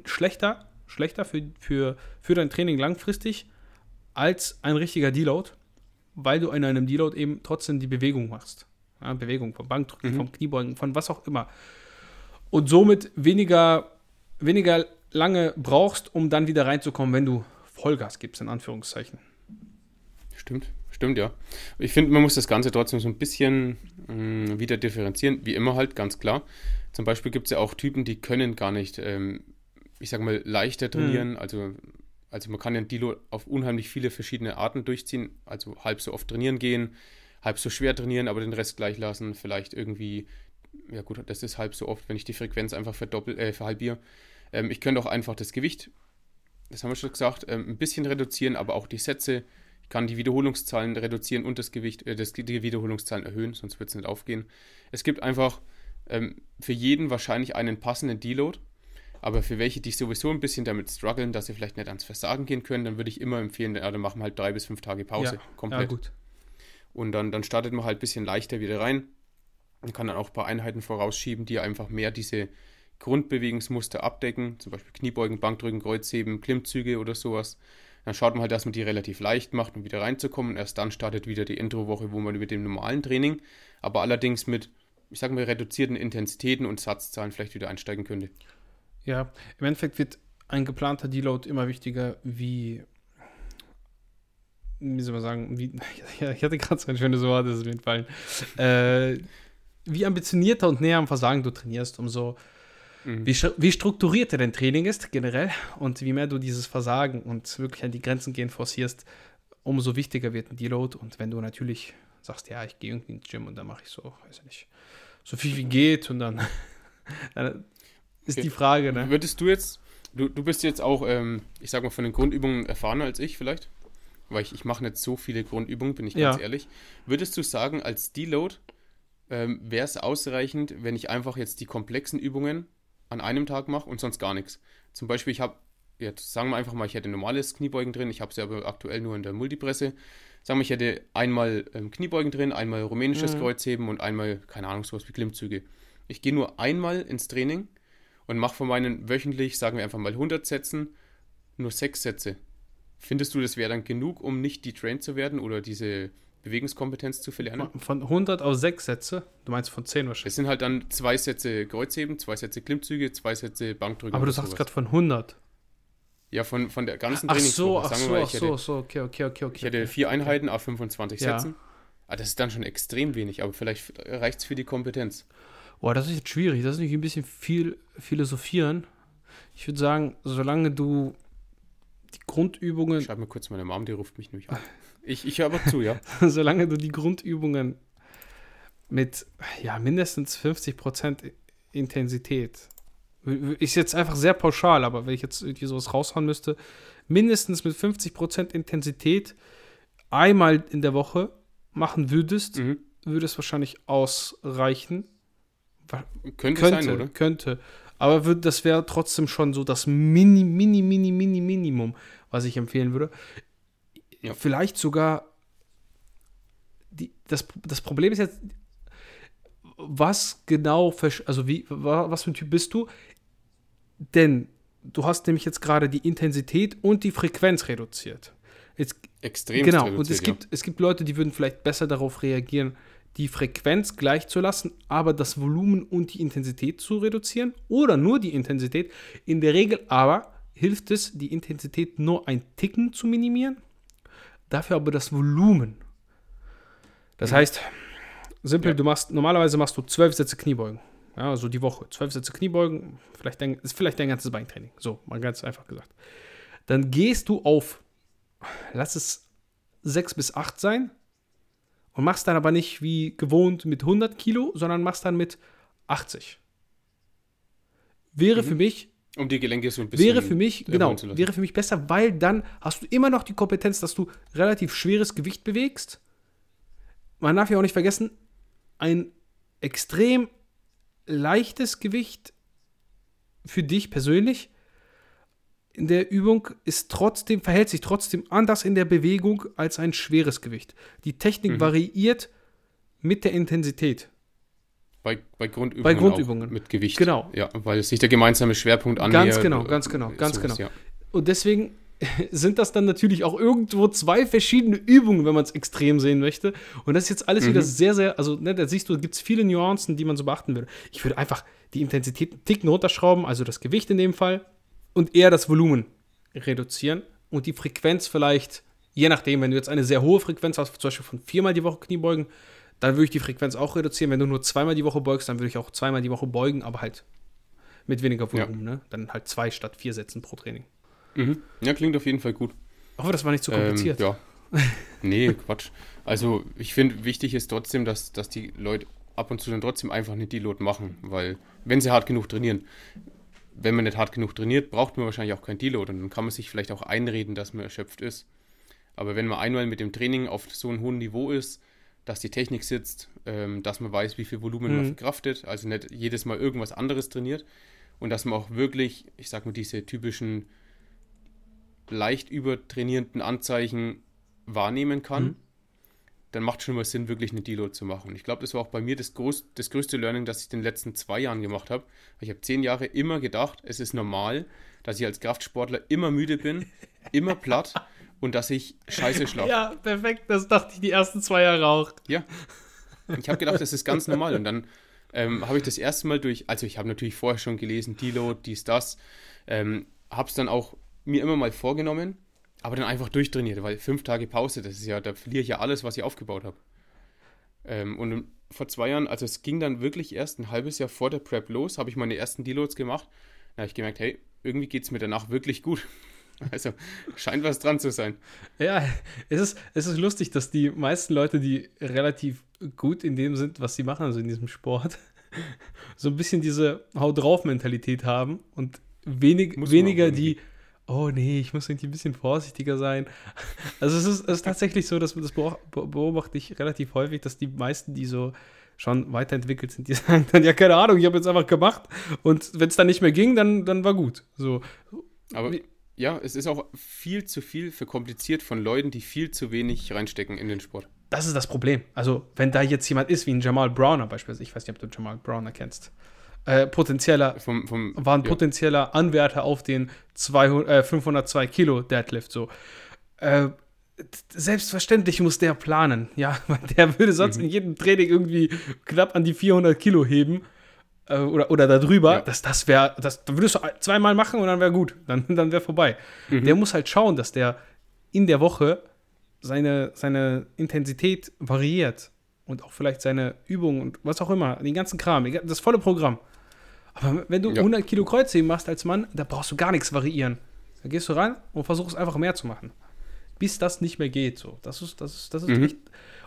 schlechter, schlechter für, für, für dein Training langfristig als ein richtiger Deload, weil du in einem Deload eben trotzdem die Bewegung machst. Ja, Bewegung vom Bankdrücken, mhm. vom Kniebeugen, von was auch immer. Und somit weniger, weniger lange brauchst, um dann wieder reinzukommen, wenn du Vollgas gibst, in Anführungszeichen. Stimmt, stimmt, ja. Ich finde, man muss das Ganze trotzdem so ein bisschen mh, mm, wieder differenzieren, wie immer halt, ganz klar. Zum Beispiel gibt es ja auch Typen, die können gar nicht, ähm, ich sag mal, leichter trainieren. Mhm. Also, also man kann ja ein Dilo auf unheimlich viele verschiedene Arten durchziehen. Also halb so oft trainieren gehen, halb so schwer trainieren, aber den Rest gleich lassen. Vielleicht irgendwie, ja gut, das ist halb so oft, wenn ich die Frequenz einfach verdoppel, äh, verhalbiere. Ähm, ich könnte auch einfach das Gewicht, das haben wir schon gesagt, ähm, ein bisschen reduzieren, aber auch die Sätze. Ich kann die Wiederholungszahlen reduzieren und das Gewicht, äh, das, die Wiederholungszahlen erhöhen, sonst wird es nicht aufgehen. Es gibt einfach ähm, für jeden wahrscheinlich einen passenden Deload. Aber für welche, die sowieso ein bisschen damit strugglen, dass sie vielleicht nicht ans Versagen gehen können, dann würde ich immer empfehlen, ja, dann machen wir halt drei bis fünf Tage Pause ja, komplett. Ja, gut. Und dann, dann startet man halt ein bisschen leichter wieder rein und kann dann auch ein paar Einheiten vorausschieben, die einfach mehr diese Grundbewegungsmuster abdecken, zum Beispiel Kniebeugen, Bankdrücken, Kreuzheben, Klimmzüge oder sowas. Dann schaut man halt, dass man die relativ leicht macht, um wieder reinzukommen. Erst dann startet wieder die Introwoche, wo man mit dem normalen Training, aber allerdings mit, ich sage mal, reduzierten Intensitäten und Satzzahlen vielleicht wieder einsteigen könnte. Ja, im Endeffekt wird ein geplanter Deload immer wichtiger, wie, wie soll man sagen, wie, ja, ich hatte gerade so ein schönes Wort, das ist mir entfallen, äh, wie ambitionierter und näher am Versagen du trainierst, umso Mhm. Wie, wie strukturiert dein Training ist generell und wie mehr du dieses Versagen und wirklich an die Grenzen gehen forcierst, umso wichtiger wird ein Deload. Und wenn du natürlich sagst, ja, ich gehe irgendwie ins Gym und dann mache ich so, weiß ich nicht, so viel wie geht und dann, dann ist okay. die Frage, ne? Würdest du jetzt, du, du bist jetzt auch, ähm, ich sag mal, von den Grundübungen erfahrener als ich vielleicht? Weil ich, ich mache nicht so viele Grundübungen, bin ich ganz ja. ehrlich. Würdest du sagen, als Deload ähm, wäre es ausreichend, wenn ich einfach jetzt die komplexen Übungen an einem Tag mache und sonst gar nichts. Zum Beispiel, ich habe, jetzt sagen wir einfach mal, ich hätte normales Kniebeugen drin, ich habe es aber aktuell nur in der Multipresse. Sagen wir, ich hätte einmal ähm, Kniebeugen drin, einmal rumänisches mhm. Kreuzheben und einmal, keine Ahnung, sowas wie Klimmzüge. Ich gehe nur einmal ins Training und mache von meinen wöchentlich, sagen wir einfach mal 100 Sätzen, nur sechs Sätze. Findest du, das wäre dann genug, um nicht detrained zu werden oder diese Bewegungskompetenz zu verlernen. Von 100 auf 6 Sätze? Du meinst von 10 wahrscheinlich? Es sind halt dann zwei Sätze Kreuzheben, zwei Sätze Klimmzüge, zwei Sätze Bankdrücken. Aber du sagst gerade von 100. Ja, von, von der ganzen Ach so, ach so, mal, ach so, so, okay, okay, okay, okay. Ich hätte vier Einheiten auf 25 ja. Sätzen. Ah, das ist dann schon extrem wenig, aber vielleicht reicht es für die Kompetenz. Boah, das ist jetzt schwierig. Das ist nicht ein bisschen viel philosophieren. Ich würde sagen, solange du Grundübungen. Schreib mir kurz meine Mom, die ruft mich nämlich an. Ich, ich höre aber zu, ja. Solange du die Grundübungen mit ja, mindestens 50% Intensität, ist jetzt einfach sehr pauschal, aber wenn ich jetzt irgendwie sowas raushauen müsste, mindestens mit 50% Intensität einmal in der Woche machen würdest, mhm. würde es wahrscheinlich ausreichen. Könnte, könnte sein, oder? Könnte. Aber würd, das wäre trotzdem schon so das Mini, Mini, Mini, Mini, Minimum, was ich empfehlen würde ja. vielleicht sogar die, das, das Problem ist jetzt, was genau, also wie, was für ein Typ bist du? Denn du hast nämlich jetzt gerade die Intensität und die Frequenz reduziert. Jetzt, Extrem Genau, und es, ja. gibt, es gibt Leute, die würden vielleicht besser darauf reagieren, die Frequenz gleich zu lassen, aber das Volumen und die Intensität zu reduzieren oder nur die Intensität. In der Regel aber hilft es, die Intensität nur ein Ticken zu minimieren dafür aber das Volumen. Das heißt, simpel, Ja. du machst, normalerweise machst du zwölf Sätze Kniebeugen. Ja, also die Woche. Zwölf Sätze Kniebeugen, vielleicht dein, ist vielleicht dein ganzes Beintraining. So, mal ganz einfach gesagt. Dann gehst du auf, lass es sechs bis acht sein und machst dann aber nicht wie gewohnt mit 100 Kilo, sondern machst dann mit 80. Wäre für mich Um die Gelenke so ein bisschen. wäre für mich, genau, wäre für mich besser, weil dann hast du immer noch die Kompetenz, dass du relativ schweres Gewicht bewegst. Man darf ja auch nicht vergessen, ein extrem leichtes Gewicht für dich persönlich in der Übung ist trotzdem, verhält sich trotzdem anders in der Bewegung als ein schweres Gewicht. Die Technik Mhm. variiert mit der Intensität. Bei, bei Grundübungen. Bei Grundübungen. Mit Gewicht. Genau. Ja, weil sich der gemeinsame Schwerpunkt annähert. Ganz genau, äh, ganz genau, ganz sowas, genau. Ja. Und deswegen sind das dann natürlich auch irgendwo zwei verschiedene Übungen, wenn man es extrem sehen möchte. Und das ist jetzt alles wieder sehr, sehr, also ne, da siehst du, gibt es viele Nuancen, die man so beachten würde. Ich würde einfach die Intensität einen Ticken runterschrauben, also das Gewicht in dem Fall, und eher das Volumen reduzieren und die Frequenz vielleicht, je nachdem, wenn du jetzt eine sehr hohe Frequenz hast, zum Beispiel von viermal die Woche Kniebeugen, dann würde ich die Frequenz auch reduzieren. Wenn du nur zweimal die Woche beugst, dann würde ich auch zweimal die Woche beugen, aber halt mit weniger Volumen, ne? Dann halt zwei statt vier Sätzen pro Training. Mhm. ja, klingt auf jeden Fall gut. Hoffe, das war nicht zu kompliziert. Ähm, ja. Nee, Quatsch. Also ich finde, wichtig ist trotzdem, dass, dass die Leute ab und zu dann trotzdem einfach eine Deload machen, weil wenn sie hart genug trainieren, wenn man nicht hart genug trainiert, braucht man wahrscheinlich auch kein Deload und dann kann man sich vielleicht auch einreden, dass man erschöpft ist. Aber wenn man einmal mit dem Training auf so einem hohen Niveau ist, dass die Technik sitzt, ähm, dass man weiß, wie viel Volumen man Mhm. verkraftet, also nicht jedes Mal irgendwas anderes trainiert und dass man auch wirklich, ich sag mal, diese typischen leicht übertrainierenden Anzeichen wahrnehmen kann, Mhm. Dann macht schon mal Sinn, wirklich eine Deload zu machen. Und ich glaube, das war auch bei mir das, groß, das größte Learning, das ich in den letzten zwei Jahren gemacht habe. Ich habe zehn Jahre immer gedacht, es ist normal, dass ich als Kraftsportler immer müde bin, immer platt und dass ich scheiße schlafe. Ja, perfekt. Das dachte ich die ersten zwei Jahre auch. Ja. Ich habe gedacht, das ist ganz normal. Und dann ähm, habe ich das erste Mal durch, also ich habe natürlich vorher schon gelesen, Deload, dies, das, ähm, habe es dann auch mir immer mal vorgenommen, aber dann einfach durchtrainiert, weil fünf Tage Pause, das ist ja, da verliere ich ja alles, was ich aufgebaut habe. Ähm, und vor zwei Jahren, also es ging dann wirklich erst ein halbes Jahr vor der Prep los, habe ich meine ersten Deloads gemacht. Da habe ich gemerkt, hey, irgendwie geht es mir danach wirklich gut. Also scheint was dran zu sein. Ja, es ist, es ist lustig, dass die meisten Leute, die relativ gut in dem sind, was sie machen, also in diesem Sport, so ein bisschen diese Hau drauf-Mentalität haben und wenig, weniger auch irgendwie. Oh nee, ich muss irgendwie ein bisschen vorsichtiger sein. Also es ist, es ist tatsächlich so, dass das beob- beobachte ich relativ häufig, dass die meisten, die so schon weiterentwickelt sind, die sagen dann, ja, keine Ahnung, ich habe jetzt einfach gemacht und wenn es dann nicht mehr ging, dann, dann war gut. So, Aber ja, es ist auch viel zu viel verkompliziert von Leuten, die viel zu wenig reinstecken in den Sport. Das ist das Problem. Also, wenn da jetzt jemand ist, wie ein Jamal Browner beispielsweise, ich weiß nicht, ob du Jamal Browner kennst, äh, potenzieller, Vom, vom, war ein ja. potenzieller Anwärter auf den 200, äh, 502 Kilo Deadlift, so. Äh, selbstverständlich muss der planen, ja, weil der würde sonst Mhm. in jedem Training irgendwie knapp an die 400 Kilo heben äh, oder, oder darüber. Ja. Das, das wäre, das da würdest du zweimal machen und dann wäre gut, dann, dann wäre vorbei. Mhm. Der muss halt schauen, dass der in der Woche seine, seine Intensität variiert und auch vielleicht seine Übungen und was auch immer, den ganzen Kram, das volle Programm. Aber wenn du Ja. 100 Kilo Kreuzheben machst als Mann, da brauchst du gar nichts variieren. Da gehst du ran und versuchst einfach mehr zu machen. Bis das nicht mehr geht. So. Das ist, das ist, das ist Mhm. echt.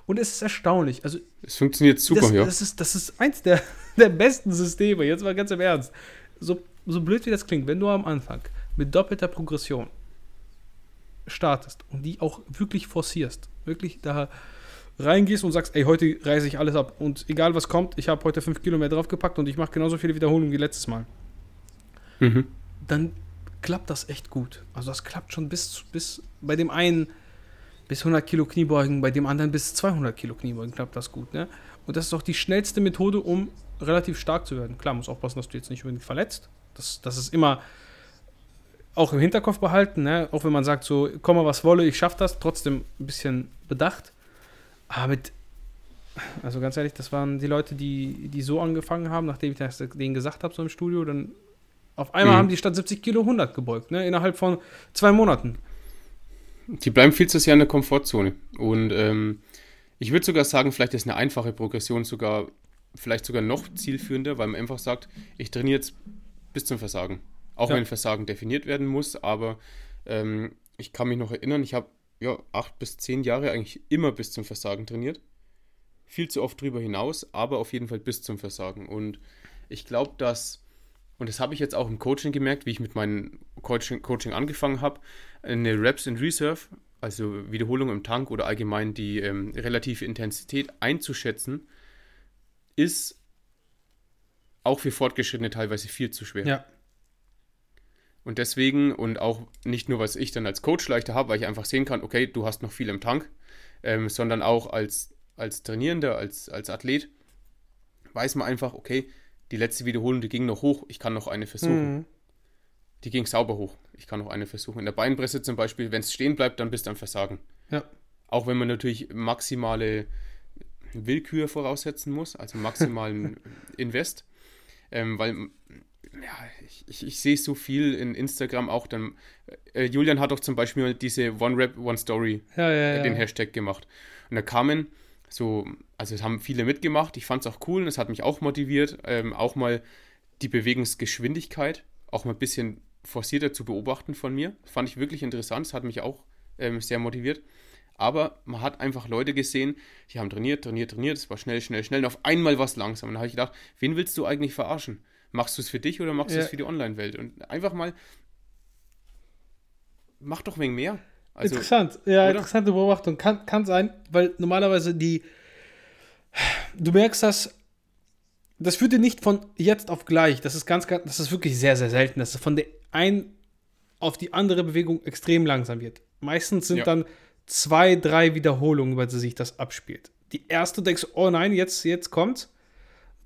Und es ist erstaunlich. Also, Es funktioniert super, das, ja. das, ist, das ist eins der, der besten Systeme. Jetzt mal ganz im Ernst. So, so blöd wie das klingt, wenn du am Anfang mit doppelter Progression startest und die auch wirklich forcierst, wirklich da reingehst und sagst, ey, heute reiße ich alles ab und egal was kommt, ich habe heute fünf Kilo mehr draufgepackt und ich mache genauso viele Wiederholungen wie letztes Mal, Mhm. dann klappt das echt gut. Also das klappt schon bis, zu- bis bei dem einen bis 100 Kilo Kniebeugen, bei dem anderen bis 200 Kilo Kniebeugen klappt das gut. Ne? Und das ist auch die schnellste Methode, um relativ stark zu werden. Klar, muss aufpassen, dass du jetzt nicht unbedingt verletzt. Das, das ist immer auch im Hinterkopf behalten, ne? auch wenn man sagt, so, komme was wolle, ich schaffe das, trotzdem ein bisschen bedacht. Aber mit, also ganz ehrlich, das waren die Leute, die, die so angefangen haben, nachdem ich das denen gesagt habe, so im Studio, dann auf einmal Mhm. haben die statt 70 Kilo 100 gebeugt, ne? innerhalb von zwei Monaten. Die bleiben viel zu sehr in der Komfortzone. Und ähm, ich würde sogar sagen, vielleicht ist eine einfache Progression sogar, vielleicht sogar noch zielführender, weil man einfach sagt, ich trainiere jetzt bis zum Versagen. Auch Ja. wenn Versagen definiert werden muss, aber ähm, ich kann mich noch erinnern, ich habe ja acht bis zehn Jahre eigentlich immer bis zum Versagen trainiert. Viel zu oft drüber hinaus, aber auf jeden Fall bis zum Versagen. Und ich glaube, dass, und das habe ich jetzt auch im Coaching gemerkt, wie ich mit meinem Coaching, Coaching angefangen habe, eine Reps in Reserve, also Wiederholung im Tank oder allgemein die ähm, relative Intensität einzuschätzen, ist auch für Fortgeschrittene teilweise viel zu schwer. Ja. Und deswegen, und auch nicht nur, was ich dann als Coach leichter habe, weil ich einfach sehen kann, okay, du hast noch viel im Tank, ähm, sondern auch als, als Trainierender, als, als Athlet, weiß man einfach, okay, die letzte Wiederholung, die ging noch hoch, ich kann noch eine versuchen. Mhm. Die ging sauber hoch, ich kann noch eine versuchen. In der Beinpresse zum Beispiel, wenn es stehen bleibt, dann bist du am Versagen. Ja. Auch wenn man natürlich maximale Willkür voraussetzen muss, also maximalen Invest. Ähm, weil, ja, ich, ich, ich sehe so viel in Instagram auch dann. Äh, Julian hat doch zum Beispiel diese One Rap, One Story, Ja, ja, ja. den Hashtag gemacht. Und da kamen so, also es haben viele mitgemacht. Ich fand es auch cool und es hat mich auch motiviert, ähm, auch mal die Bewegungsgeschwindigkeit auch mal ein bisschen forcierter zu beobachten von mir. Fand ich wirklich interessant. Es hat mich auch ähm, sehr motiviert. Aber man hat einfach Leute gesehen, die haben trainiert, trainiert, trainiert. Es war schnell, schnell, schnell. Und auf einmal war es langsam. Und da habe ich gedacht, wen willst du eigentlich verarschen? Machst du es für dich oder machst du Ja. es für die Online-Welt? Und einfach mal, mach doch wegen mehr. Also, Interessant, ja, oder? interessante Beobachtung. Kann, kann sein, weil normalerweise die. Du merkst das. Das führt dir nicht von jetzt auf gleich. Das ist ganz, ganz, das ist wirklich sehr, sehr selten, dass es von der einen auf die andere Bewegung extrem langsam wird. Meistens sind Ja. dann zwei, drei Wiederholungen, über die sich das abspielt. Die erste denkst du, oh nein, jetzt, jetzt kommt's.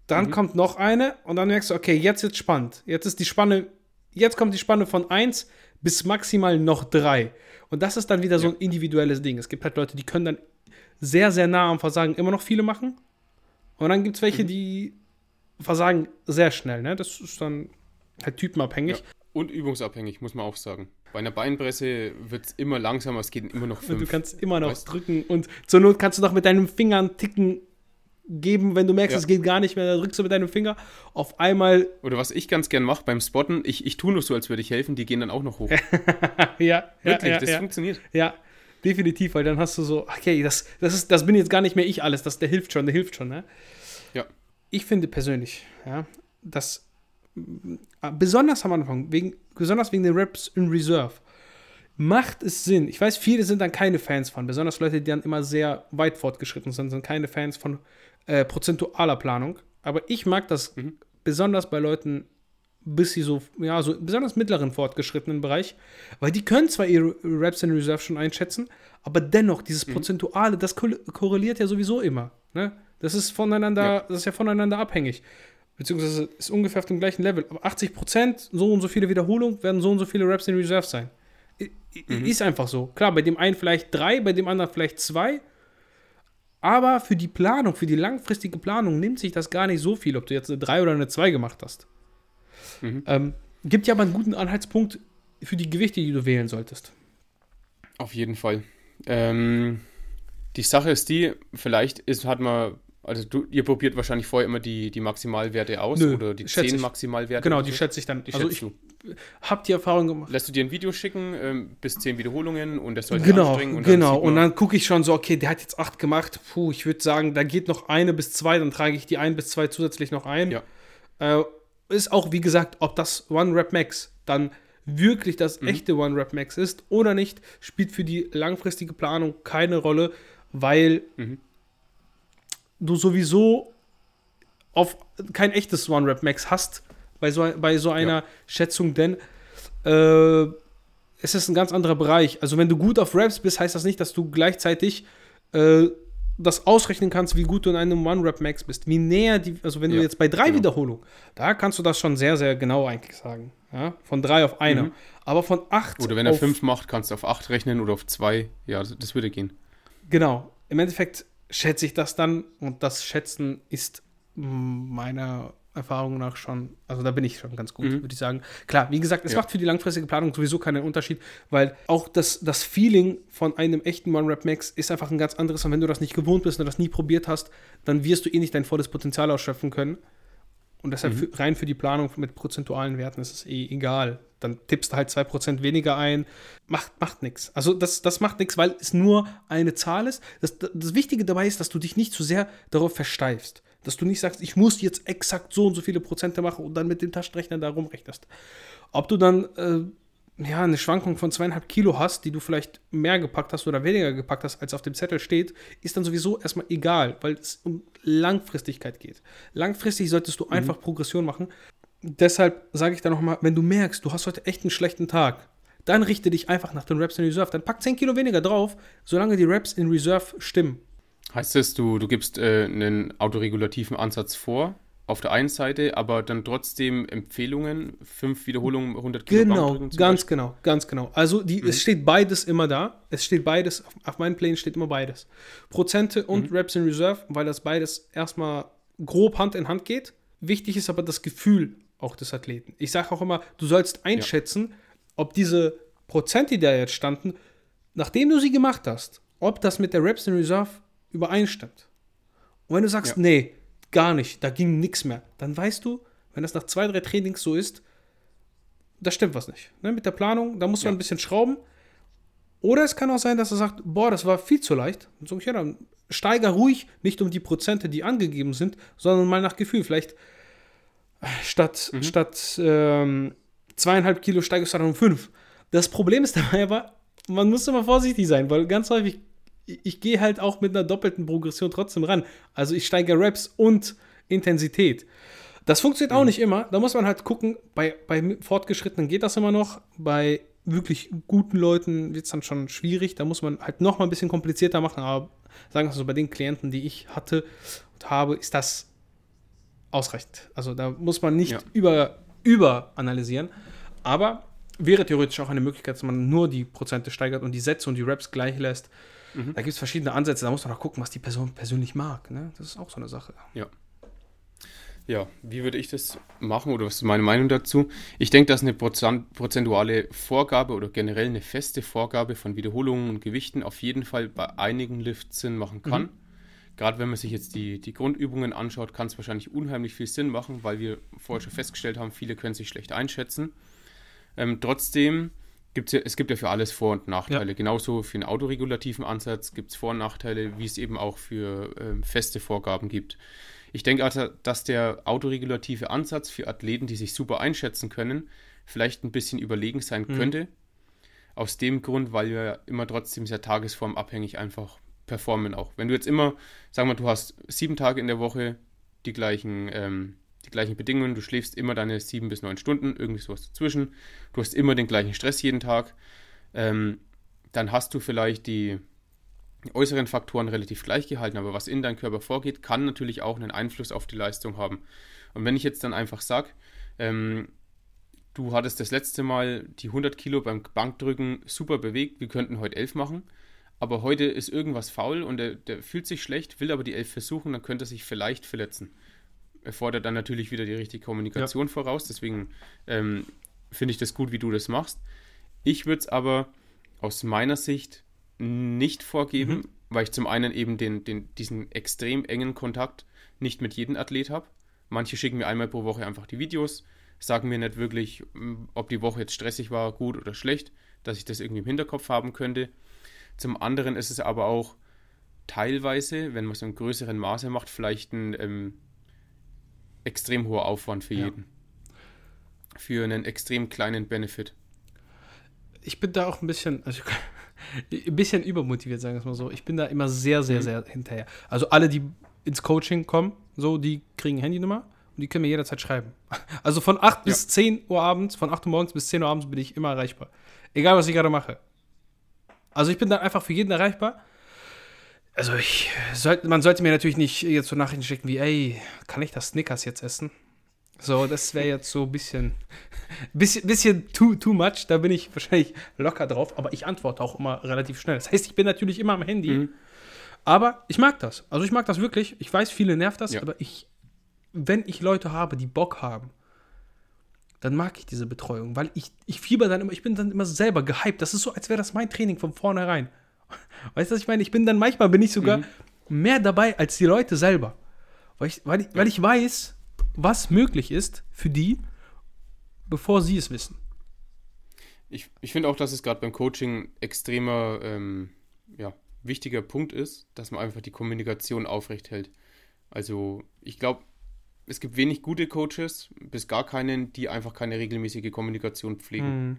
Dann kommt noch eine und dann merkst du, okay, jetzt wird's spannend. Jetzt ist die Spanne, jetzt kommt die Spanne von 1 bis maximal noch 3. Und das ist dann wieder so Ja. ein individuelles Ding. Es gibt halt Leute, die können dann sehr, sehr nah am Versagen immer noch viele machen. Und dann gibt es welche, die versagen sehr schnell. Ne? Das ist dann halt typenabhängig. Ja. Und übungsabhängig, muss man auch sagen. Bei einer Beinpresse wird es immer langsamer, es geht immer noch Und fünf. du kannst immer noch Weißt drücken. Und zur Not kannst du noch mit deinen Fingern ticken geben, wenn du merkst, Ja. es geht gar nicht mehr. Da drückst du mit deinem Finger auf einmal. Oder was ich ganz gern mache beim Spotten, ich, ich tue nur so, als würde ich helfen, die gehen dann auch noch hoch. ja, Wirklich, ja, das ja, funktioniert. ja, definitiv, weil dann hast du so, okay, das, das, ist, das bin jetzt gar nicht mehr ich alles, das, der hilft schon, der hilft schon. Ne? Ja. Ich finde persönlich, ja, dass m, besonders am Anfang, wegen, besonders wegen den Reps in Reserve, macht es Sinn. Ich weiß, viele sind dann keine Fans von, besonders Leute, die dann immer sehr weit fortgeschritten sind, sind keine Fans von äh, prozentualer Planung. Aber ich mag das Mhm. besonders bei Leuten, bis sie so, ja, so besonders mittleren fortgeschrittenen Bereich, weil die können zwar ihre Reps in Reserve schon einschätzen, aber dennoch, dieses Prozentuale, das ko- korreliert ja sowieso immer. Ne? Das ist voneinander, Ja. das ist ja voneinander abhängig. Beziehungsweise ist ungefähr auf dem gleichen Level. Aber 80 Prozent, so und so viele Wiederholungen, werden so und so viele Reps in Reserve sein. I- Ist einfach so. Klar, bei dem einen vielleicht drei, bei dem anderen vielleicht zwei. Aber für die Planung, für die langfristige Planung nimmt sich das gar nicht so viel, ob du jetzt eine 3 oder eine 2 gemacht hast. Mhm. Ähm, gibt ja aber einen guten Anhaltspunkt für die Gewichte, die du wählen solltest. Auf jeden Fall. Ähm, die Sache ist die, vielleicht ist, hat man, also du, ihr probiert wahrscheinlich vorher immer die, die Maximalwerte aus Nö, oder die schätze 10 ich. Maximalwerte. Genau, die so. schätze ich dann. Die also ich du. Habe die Erfahrung gemacht. Lässt du dir ein Video schicken, ähm, bis 10 Wiederholungen und das soll Genau, anstrengen und genau. Und dann gucke ich schon so, okay, der hat jetzt acht gemacht. Puh, ich würde sagen, da geht noch eine bis zwei, dann trage ich die ein bis zwei zusätzlich noch ein. Ja. Äh, ist auch, wie gesagt, ob das One Rep Max dann wirklich das Mhm. echte One Rep Max ist oder nicht, spielt für die langfristige Planung keine Rolle, weil Mhm. du sowieso auf kein echtes One Rep Max hast bei so, bei so einer Schätzung, denn äh, es ist ein ganz anderer Bereich. Also wenn du gut auf Reps bist, heißt das nicht, dass du gleichzeitig äh, das ausrechnen kannst, wie gut du in einem One-Rep-Max bist. Wie näher die, also wenn du Ja, jetzt bei drei genau. Wiederholungen, da kannst du das schon sehr, sehr genau eigentlich sagen. Ja? Von drei auf eine. Mhm. Aber von acht Oder wenn er 5 macht, kannst du auf 8 rechnen oder auf 2. Ja, das, das würde gehen. Genau. Im Endeffekt schätze ich das dann und das Schätzen ist meiner Erfahrung nach schon, also da bin ich schon ganz gut, mhm. würde ich sagen. Klar, wie gesagt, es ja. macht für die langfristige Planung sowieso keinen Unterschied, weil auch das, das Feeling von einem echten One-Rap-Max ist einfach ein ganz anderes. Und wenn du das nicht gewohnt bist und das nie probiert hast, dann wirst du eh nicht dein volles Potenzial ausschöpfen können. Und deshalb mhm. für, rein für die Planung mit prozentualen Werten ist es eh egal. Dann tippst du halt 2% weniger ein. Macht, macht nichts. Also das, das macht nichts, weil es nur eine Zahl ist. Das, das Wichtige dabei ist, dass du dich nicht zu sehr darauf versteifst. Dass du nicht sagst, ich muss jetzt exakt so und so viele Prozente machen und dann mit dem Taschenrechner da rumrechnest. Ob du dann äh, ja, eine Schwankung von zweieinhalb Kilo hast, die du vielleicht mehr gepackt hast oder weniger gepackt hast, als auf dem Zettel steht, ist dann sowieso erstmal egal, weil es um Langfristigkeit geht. Langfristig solltest du mhm. einfach Progression machen. Deshalb sage ich da nochmal, wenn du merkst, du hast heute echt einen schlechten Tag, dann richte dich einfach nach den Reps in Reserve. Dann pack 10 Kilo weniger drauf, solange die Reps in Reserve stimmen. Heißt das, du, du gibst äh, einen autoregulativen Ansatz vor auf der einen Seite, aber dann trotzdem Empfehlungen, fünf Wiederholungen, 100 Kilo Genau, ganz Beispiel. genau, ganz genau. Also die, mhm. es steht beides immer da. Es steht beides, auf, auf meinen Plänen steht immer beides. Prozente und mhm. Reps in Reserve, weil das beides erstmal grob Hand in Hand geht. Wichtig ist aber das Gefühl auch des Athleten. Ich sage auch immer, du sollst einschätzen, ja. ob diese Prozente, die da jetzt standen, nachdem du sie gemacht hast, ob das mit der Reps in Reserve übereinstimmt. Und wenn du sagst, ja. nee, gar nicht, da ging nichts mehr, dann weißt du, wenn das nach zwei, drei Trainings so ist, da stimmt was nicht. Ne? Mit der Planung, da muss man ja. ein bisschen schrauben. Oder es kann auch sein, dass er sagt, boah, das war viel zu leicht. Und so, ja, dann steiger ruhig, nicht um die Prozente, die angegeben sind, sondern mal nach Gefühl. Vielleicht äh, statt, mhm. statt ähm, zweieinhalb Kilo steigerst du dann um fünf. Das Problem ist dabei aber, man muss immer vorsichtig sein, weil ganz häufig ich gehe halt auch mit einer doppelten Progression trotzdem ran. Also ich steige Raps und Intensität. Das funktioniert mhm. auch nicht immer. Da muss man halt gucken, bei, bei Fortgeschrittenen geht das immer noch. Bei wirklich guten Leuten wird es dann schon schwierig. Da muss man halt noch mal ein bisschen komplizierter machen. Aber sagen wir so, bei den Klienten, die ich hatte und habe, ist das ausreichend. Also da muss man nicht ja. über, über analysieren. Aber wäre theoretisch auch eine Möglichkeit, dass man nur die Prozente steigert und die Sätze und die Raps gleich lässt. Mhm. Da gibt es verschiedene Ansätze, da muss man auch gucken, was die Person persönlich mag. Ne? Das ist auch so eine Sache. Ja. Ja, wie würde ich das machen oder was ist meine Meinung dazu? Ich denke, dass eine prozentuale Vorgabe oder generell eine feste Vorgabe von Wiederholungen und Gewichten auf jeden Fall bei einigen Lifts Sinn machen kann. Mhm. Gerade wenn man sich jetzt die, die Grundübungen anschaut, kann es wahrscheinlich unheimlich viel Sinn machen, weil wir vorher schon festgestellt haben, viele können sich schlecht einschätzen. Ähm, trotzdem gibt's ja, es gibt ja für alles Vor- und Nachteile. Ja. Genauso für einen autoregulativen Ansatz gibt es Vor- und Nachteile, wie es eben auch für ähm, feste Vorgaben gibt. Ich denke also, dass der autoregulative Ansatz für Athleten, die sich super einschätzen können, vielleicht ein bisschen überlegen sein mhm. könnte. Aus dem Grund, weil wir immer trotzdem sehr tagesformabhängig einfach performen auch. Wenn du jetzt immer, sagen wir, du hast sieben Tage in der Woche die gleichen ähm, die gleichen Bedingungen, du schläfst immer deine sieben bis neun Stunden, irgendwie sowas dazwischen, du hast immer den gleichen Stress jeden Tag, ähm, dann hast du vielleicht die äußeren Faktoren relativ gleich gehalten, aber was in deinem Körper vorgeht, kann natürlich auch einen Einfluss auf die Leistung haben. Und wenn ich jetzt dann einfach sage, ähm, du hattest das letzte Mal die 100 Kilo beim Bankdrücken super bewegt, wir könnten heute 11 machen, aber heute ist irgendwas faul und der, der fühlt sich schlecht, will aber die 11 versuchen, dann könnte er sich vielleicht verletzen erfordert dann natürlich wieder die richtige Kommunikation ja. voraus. Deswegen ähm, finde ich das gut, wie du das machst. Ich würde es aber aus meiner Sicht nicht vorgeben, mhm. weil ich zum einen eben den, den, diesen extrem engen Kontakt nicht mit jedem Athlet habe. Manche schicken mir einmal pro Woche einfach die Videos, sagen mir nicht wirklich, ob die Woche jetzt stressig war, gut oder schlecht, dass ich das irgendwie im Hinterkopf haben könnte. Zum anderen ist es aber auch teilweise, wenn man es in größeren Maße macht, vielleicht ein ähm, extrem hoher Aufwand für ja. jeden. Für einen extrem kleinen Benefit. Ich bin da auch ein bisschen, also ein bisschen übermotiviert, sagen wir es mal so. Ich bin da immer sehr, sehr, mhm. sehr hinterher. Also alle, die ins Coaching kommen, so, die kriegen Handynummer und die können mir jederzeit schreiben. Also von 8 ja. bis 10 Uhr abends, von 8 Uhr morgens bis 10 Uhr abends bin ich immer erreichbar. Egal, was ich gerade mache. Also ich bin dann einfach für jeden erreichbar also ich sollte, man sollte mir natürlich nicht jetzt so Nachrichten schicken wie, ey, kann ich das Snickers jetzt essen? So, das wäre jetzt so ein bisschen, bisschen, bisschen too, too much. Da bin ich wahrscheinlich locker drauf, aber ich antworte auch immer relativ schnell. Das heißt, ich bin natürlich immer am Handy, mhm. aber ich mag das. Also ich mag das wirklich. Ich weiß, viele nervt das, ja. aber ich wenn ich Leute habe, die Bock haben, dann mag ich diese Betreuung, weil ich, ich fieber dann immer, ich bin dann immer selber gehypt. Das ist so, als wäre das mein Training von vornherein. Weißt du, was ich meine? Ich bin dann manchmal bin ich sogar Mhm. mehr dabei als die Leute selber. Weil ich, weil, ich, weil ich weiß, was möglich ist für die, bevor sie es wissen. Ich, ich finde auch, dass es gerade beim Coaching extremer, ähm, ja, wichtiger Punkt ist, dass man einfach die Kommunikation aufrecht hält. Also ich glaube, es gibt wenig gute Coaches, bis gar keinen, die einfach keine regelmäßige Kommunikation pflegen. Mhm.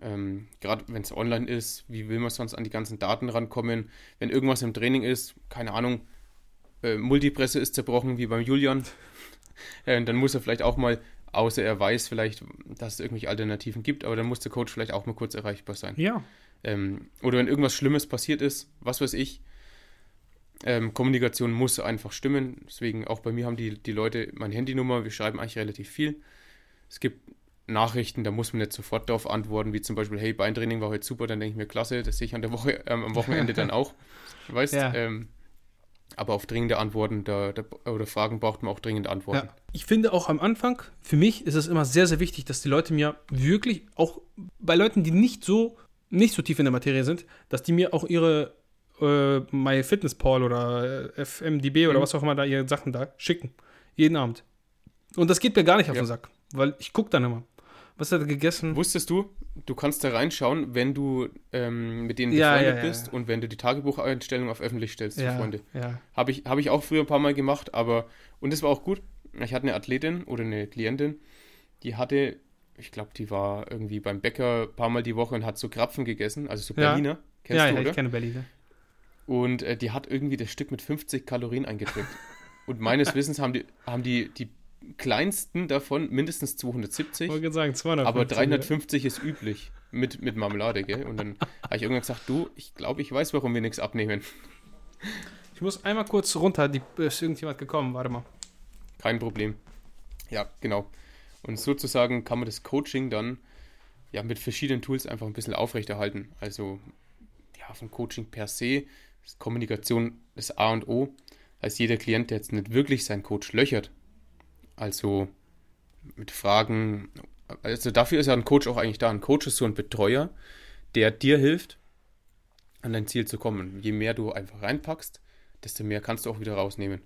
Ähm, Gerade wenn es online ist, wie will man sonst an die ganzen Daten rankommen? Wenn irgendwas im Training ist, keine Ahnung, äh, Multipresse ist zerbrochen, wie beim Julian, äh, dann muss er vielleicht auch mal, außer er weiß vielleicht, dass es irgendwelche Alternativen gibt, aber dann muss der Coach vielleicht auch mal kurz erreichbar sein. Ja. Ähm, oder wenn irgendwas Schlimmes passiert ist, was weiß ich, ähm, Kommunikation muss einfach stimmen. Deswegen auch bei mir haben die, die Leute meine Handynummer, wir schreiben eigentlich relativ viel. Es gibt Nachrichten, da muss man nicht sofort darauf antworten, wie zum Beispiel, hey, Beintraining war heute super, dann denke ich mir, klasse, das sehe ich an der Woche, ähm, am Wochenende dann auch. Weißt Ja. ähm, aber auf dringende Antworten da, da, oder Fragen braucht man auch dringend Antworten. Ja. Ich finde auch am Anfang, für mich ist es immer sehr, sehr wichtig, dass die Leute mir wirklich, auch bei Leuten, die nicht so, nicht so tief in der Materie sind, dass die mir auch ihre äh, MyFitnessPal oder äh, FMDB oder Mhm. was auch immer da ihre Sachen da schicken. Jeden Abend. Und das geht mir gar nicht auf Ja. den Sack, weil ich gucke dann immer. Was hat er gegessen? Wusstest du, du kannst da reinschauen, wenn du ähm, mit denen befreundet ja, ja, bist ja. und wenn du die Tagebucheinstellung auf öffentlich stellst für ja, Freunde. Habe ich, hab ich auch früher ein paar Mal gemacht, aber und das war auch gut. Ich hatte eine Athletin oder eine Klientin, die hatte, ich glaube, die war irgendwie beim Bäcker ein paar Mal die Woche und hat so Krapfen gegessen, also so. Berliner. Kennst ja, du, ja, oder? ich kenne Berlin. Und äh, die hat irgendwie das Stück mit 50 Kalorien eingedrückt. und meines Wissens haben die, haben die, die kleinsten davon mindestens 270. Ich wollte sagen, 200. Aber 350 ist üblich mit, mit Marmelade, gell? Und dann habe ich irgendwann gesagt, du, ich glaube, ich weiß, warum wir nichts abnehmen. Ich muss einmal kurz runter, die, ist irgendjemand gekommen, warte mal. Kein Problem. Ja, genau. Und sozusagen kann man das Coaching dann ja mit verschiedenen Tools einfach ein bisschen aufrechterhalten. Also ja, vom Coaching per se ist Kommunikation das A und O. Heißt jeder Klient, der jetzt nicht wirklich seinen Coach löchert, also mit Fragen, also dafür ist ja ein Coach auch eigentlich da. Ein Coach ist so ein Betreuer, der dir hilft, an dein Ziel zu kommen. Je mehr du einfach reinpackst, desto mehr kannst du auch wieder rausnehmen.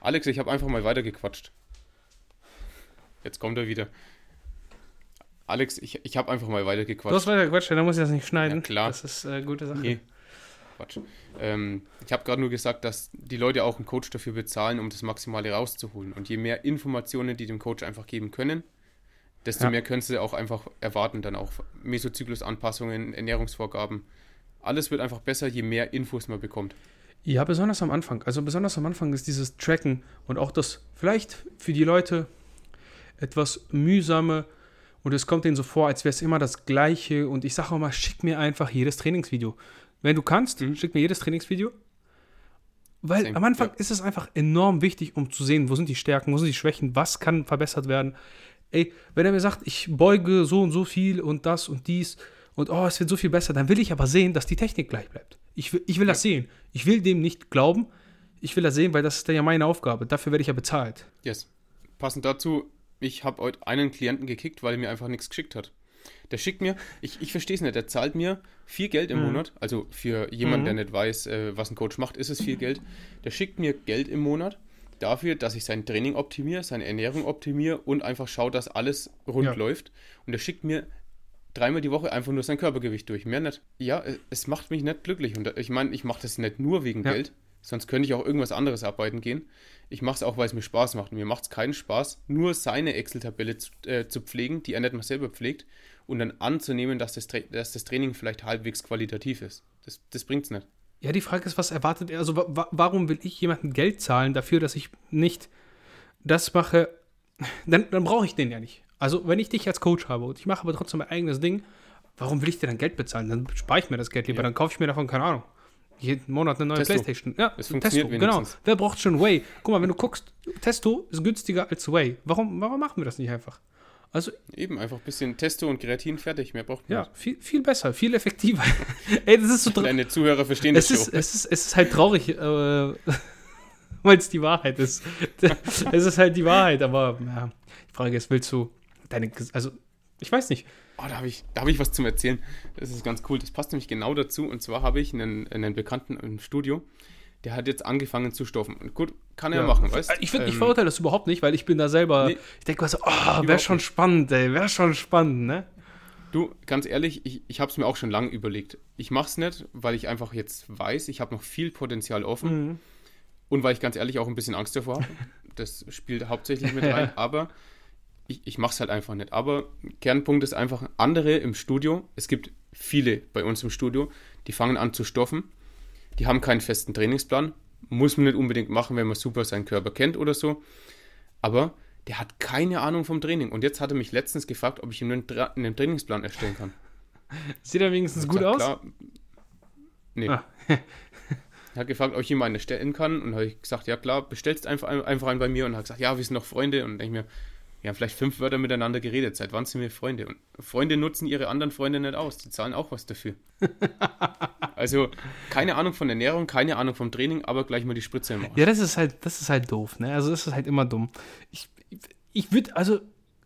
Alex, ich habe einfach mal weitergequatscht. Jetzt kommt er wieder. Alex, ich, ich habe einfach mal Du hast weitergequatscht. weiter Quatsch, dann muss ich das nicht schneiden. Ja, klar. Das ist eine gute Sache. Nee, Quatsch. Ähm, ich habe gerade nur gesagt, dass die Leute auch einen Coach dafür bezahlen, um das Maximale rauszuholen. Und je mehr Informationen die dem Coach einfach geben können, desto Ja. mehr können sie auch einfach erwarten. Dann auch Mesozyklusanpassungen, Ernährungsvorgaben. Alles wird einfach besser, je mehr Infos man bekommt. Ja, besonders am Anfang. Also besonders am Anfang ist dieses Tracken und auch das vielleicht für die Leute etwas mühsame und es kommt denen so vor, als wäre es immer das Gleiche und ich sage auch mal, schick mir einfach jedes Trainingsvideo. Wenn du kannst, Mhm. schick mir jedes Trainingsvideo. Weil Same, am Anfang ja. ist es einfach enorm wichtig, um zu sehen, wo sind die Stärken, wo sind die Schwächen, was kann verbessert werden. Ey, wenn er mir sagt, ich beuge so und so viel und das und dies und oh, es wird so viel besser, dann will ich aber sehen, dass die Technik gleich bleibt. Ich will, ich will das sehen. Ich will dem nicht glauben. Ich will das sehen, weil das ist dann ja meine Aufgabe. Dafür werde ich ja bezahlt. Yes. Passend dazu, ich habe heute einen Klienten gekickt, weil er mir einfach nichts geschickt hat. Der schickt mir, ich, ich verstehe es nicht, der zahlt mir viel Geld im Mhm. Monat. Also für jemanden, Mhm. der nicht weiß, äh, was ein Coach macht, ist es viel Geld. Der schickt mir Geld im Monat dafür, dass ich sein Training optimiere, seine Ernährung optimiere und einfach schaue, dass alles rund Ja. läuft. Und der schickt mir dreimal die Woche einfach nur sein Körpergewicht durch. Mehr nicht. Ja, äh, es macht mich nicht glücklich. Und ich meine, ich mache das nicht nur wegen Ja. Geld, sonst könnte ich auch irgendwas anderes arbeiten gehen. Ich mache es auch, weil es mir Spaß macht. Und mir macht es keinen Spaß, nur seine Excel-Tabelle zu, äh, zu pflegen, die er nicht mal selber pflegt, und dann anzunehmen, dass das, Tra dass das Training vielleicht halbwegs qualitativ ist. Das, das bringt es nicht. Ja, die Frage ist, was erwartet er? Also, wa wa warum will ich jemandem Geld zahlen dafür, dass ich nicht das mache? Dann, dann brauche ich den ja nicht. Also, wenn ich dich als Coach habe und ich mache aber trotzdem mein eigenes Ding, warum will ich dir dann Geld bezahlen? Dann spare ich mir das Geld lieber. Ja. Dann kaufe ich mir davon, keine Ahnung, jeden Monat eine neue Testo. Playstation. Ja, Das funktioniert Testo, genau. Wer braucht schon Way? Guck mal, wenn du guckst, Testo ist günstiger als Way. Warum, warum machen wir das nicht einfach? Also, Eben einfach ein bisschen Testo und Kreatin fertig. Mehr braucht man ja, viel, viel besser, viel effektiver. Ey, das ist so dra- Deine Zuhörer verstehen das es ist, schon. es, ist, es ist halt traurig, äh, weil es die Wahrheit ist. es ist halt die Wahrheit, aber ja, die Frage ist, willst du deine, also ich weiß nicht. Oh, da habe ich, hab ich was zum Erzählen. Das ist ganz cool. Das passt nämlich genau dazu. Und zwar habe ich einen, einen Bekannten im Studio, der hat jetzt angefangen zu stoffen. Und gut, kann er ja. machen, weißt du? Ich, find, ähm, ich verurteile das überhaupt nicht, weil ich bin da selber, nee, ich denke so, oh, wäre schon nicht. spannend, ey, wäre schon spannend, ne? Du, ganz ehrlich, ich, ich habe es mir auch schon lange überlegt. Ich mache es nicht, weil ich einfach jetzt weiß, ich habe noch viel Potenzial offen. Mhm. Und weil ich ganz ehrlich auch ein bisschen Angst davor habe. Das spielt hauptsächlich mit rein. Aber ich, ich mache es halt einfach nicht. Aber Kernpunkt ist einfach, andere im Studio, es gibt viele bei uns im Studio, die fangen an zu stoffen. Die haben keinen festen Trainingsplan. Muss man nicht unbedingt machen, wenn man super seinen Körper kennt oder so. Aber der hat keine Ahnung vom Training. Und jetzt hat er mich letztens gefragt, ob ich ihm einen, Tra einen Trainingsplan erstellen kann. Sieht er wenigstens gut gesagt, aus? Klar, nee. Ah. er hat gefragt, ob ich ihm einen erstellen kann. Und habe ich gesagt, ja klar, bestellst einfach, einfach einen bei mir. Und hat gesagt, ja, wir sind noch Freunde. Und denke mir, wir haben vielleicht fünf Wörter miteinander geredet. Seit wann sind wir Freunde? Und Freunde nutzen ihre anderen Freunde nicht aus. Die zahlen auch was dafür. also keine Ahnung von Ernährung, keine Ahnung vom Training, aber gleich mal die Spritze im Arsch. Ja, das ist halt, das ist halt doof. Ne? Also das ist halt immer dumm. Ich, ich würde, also,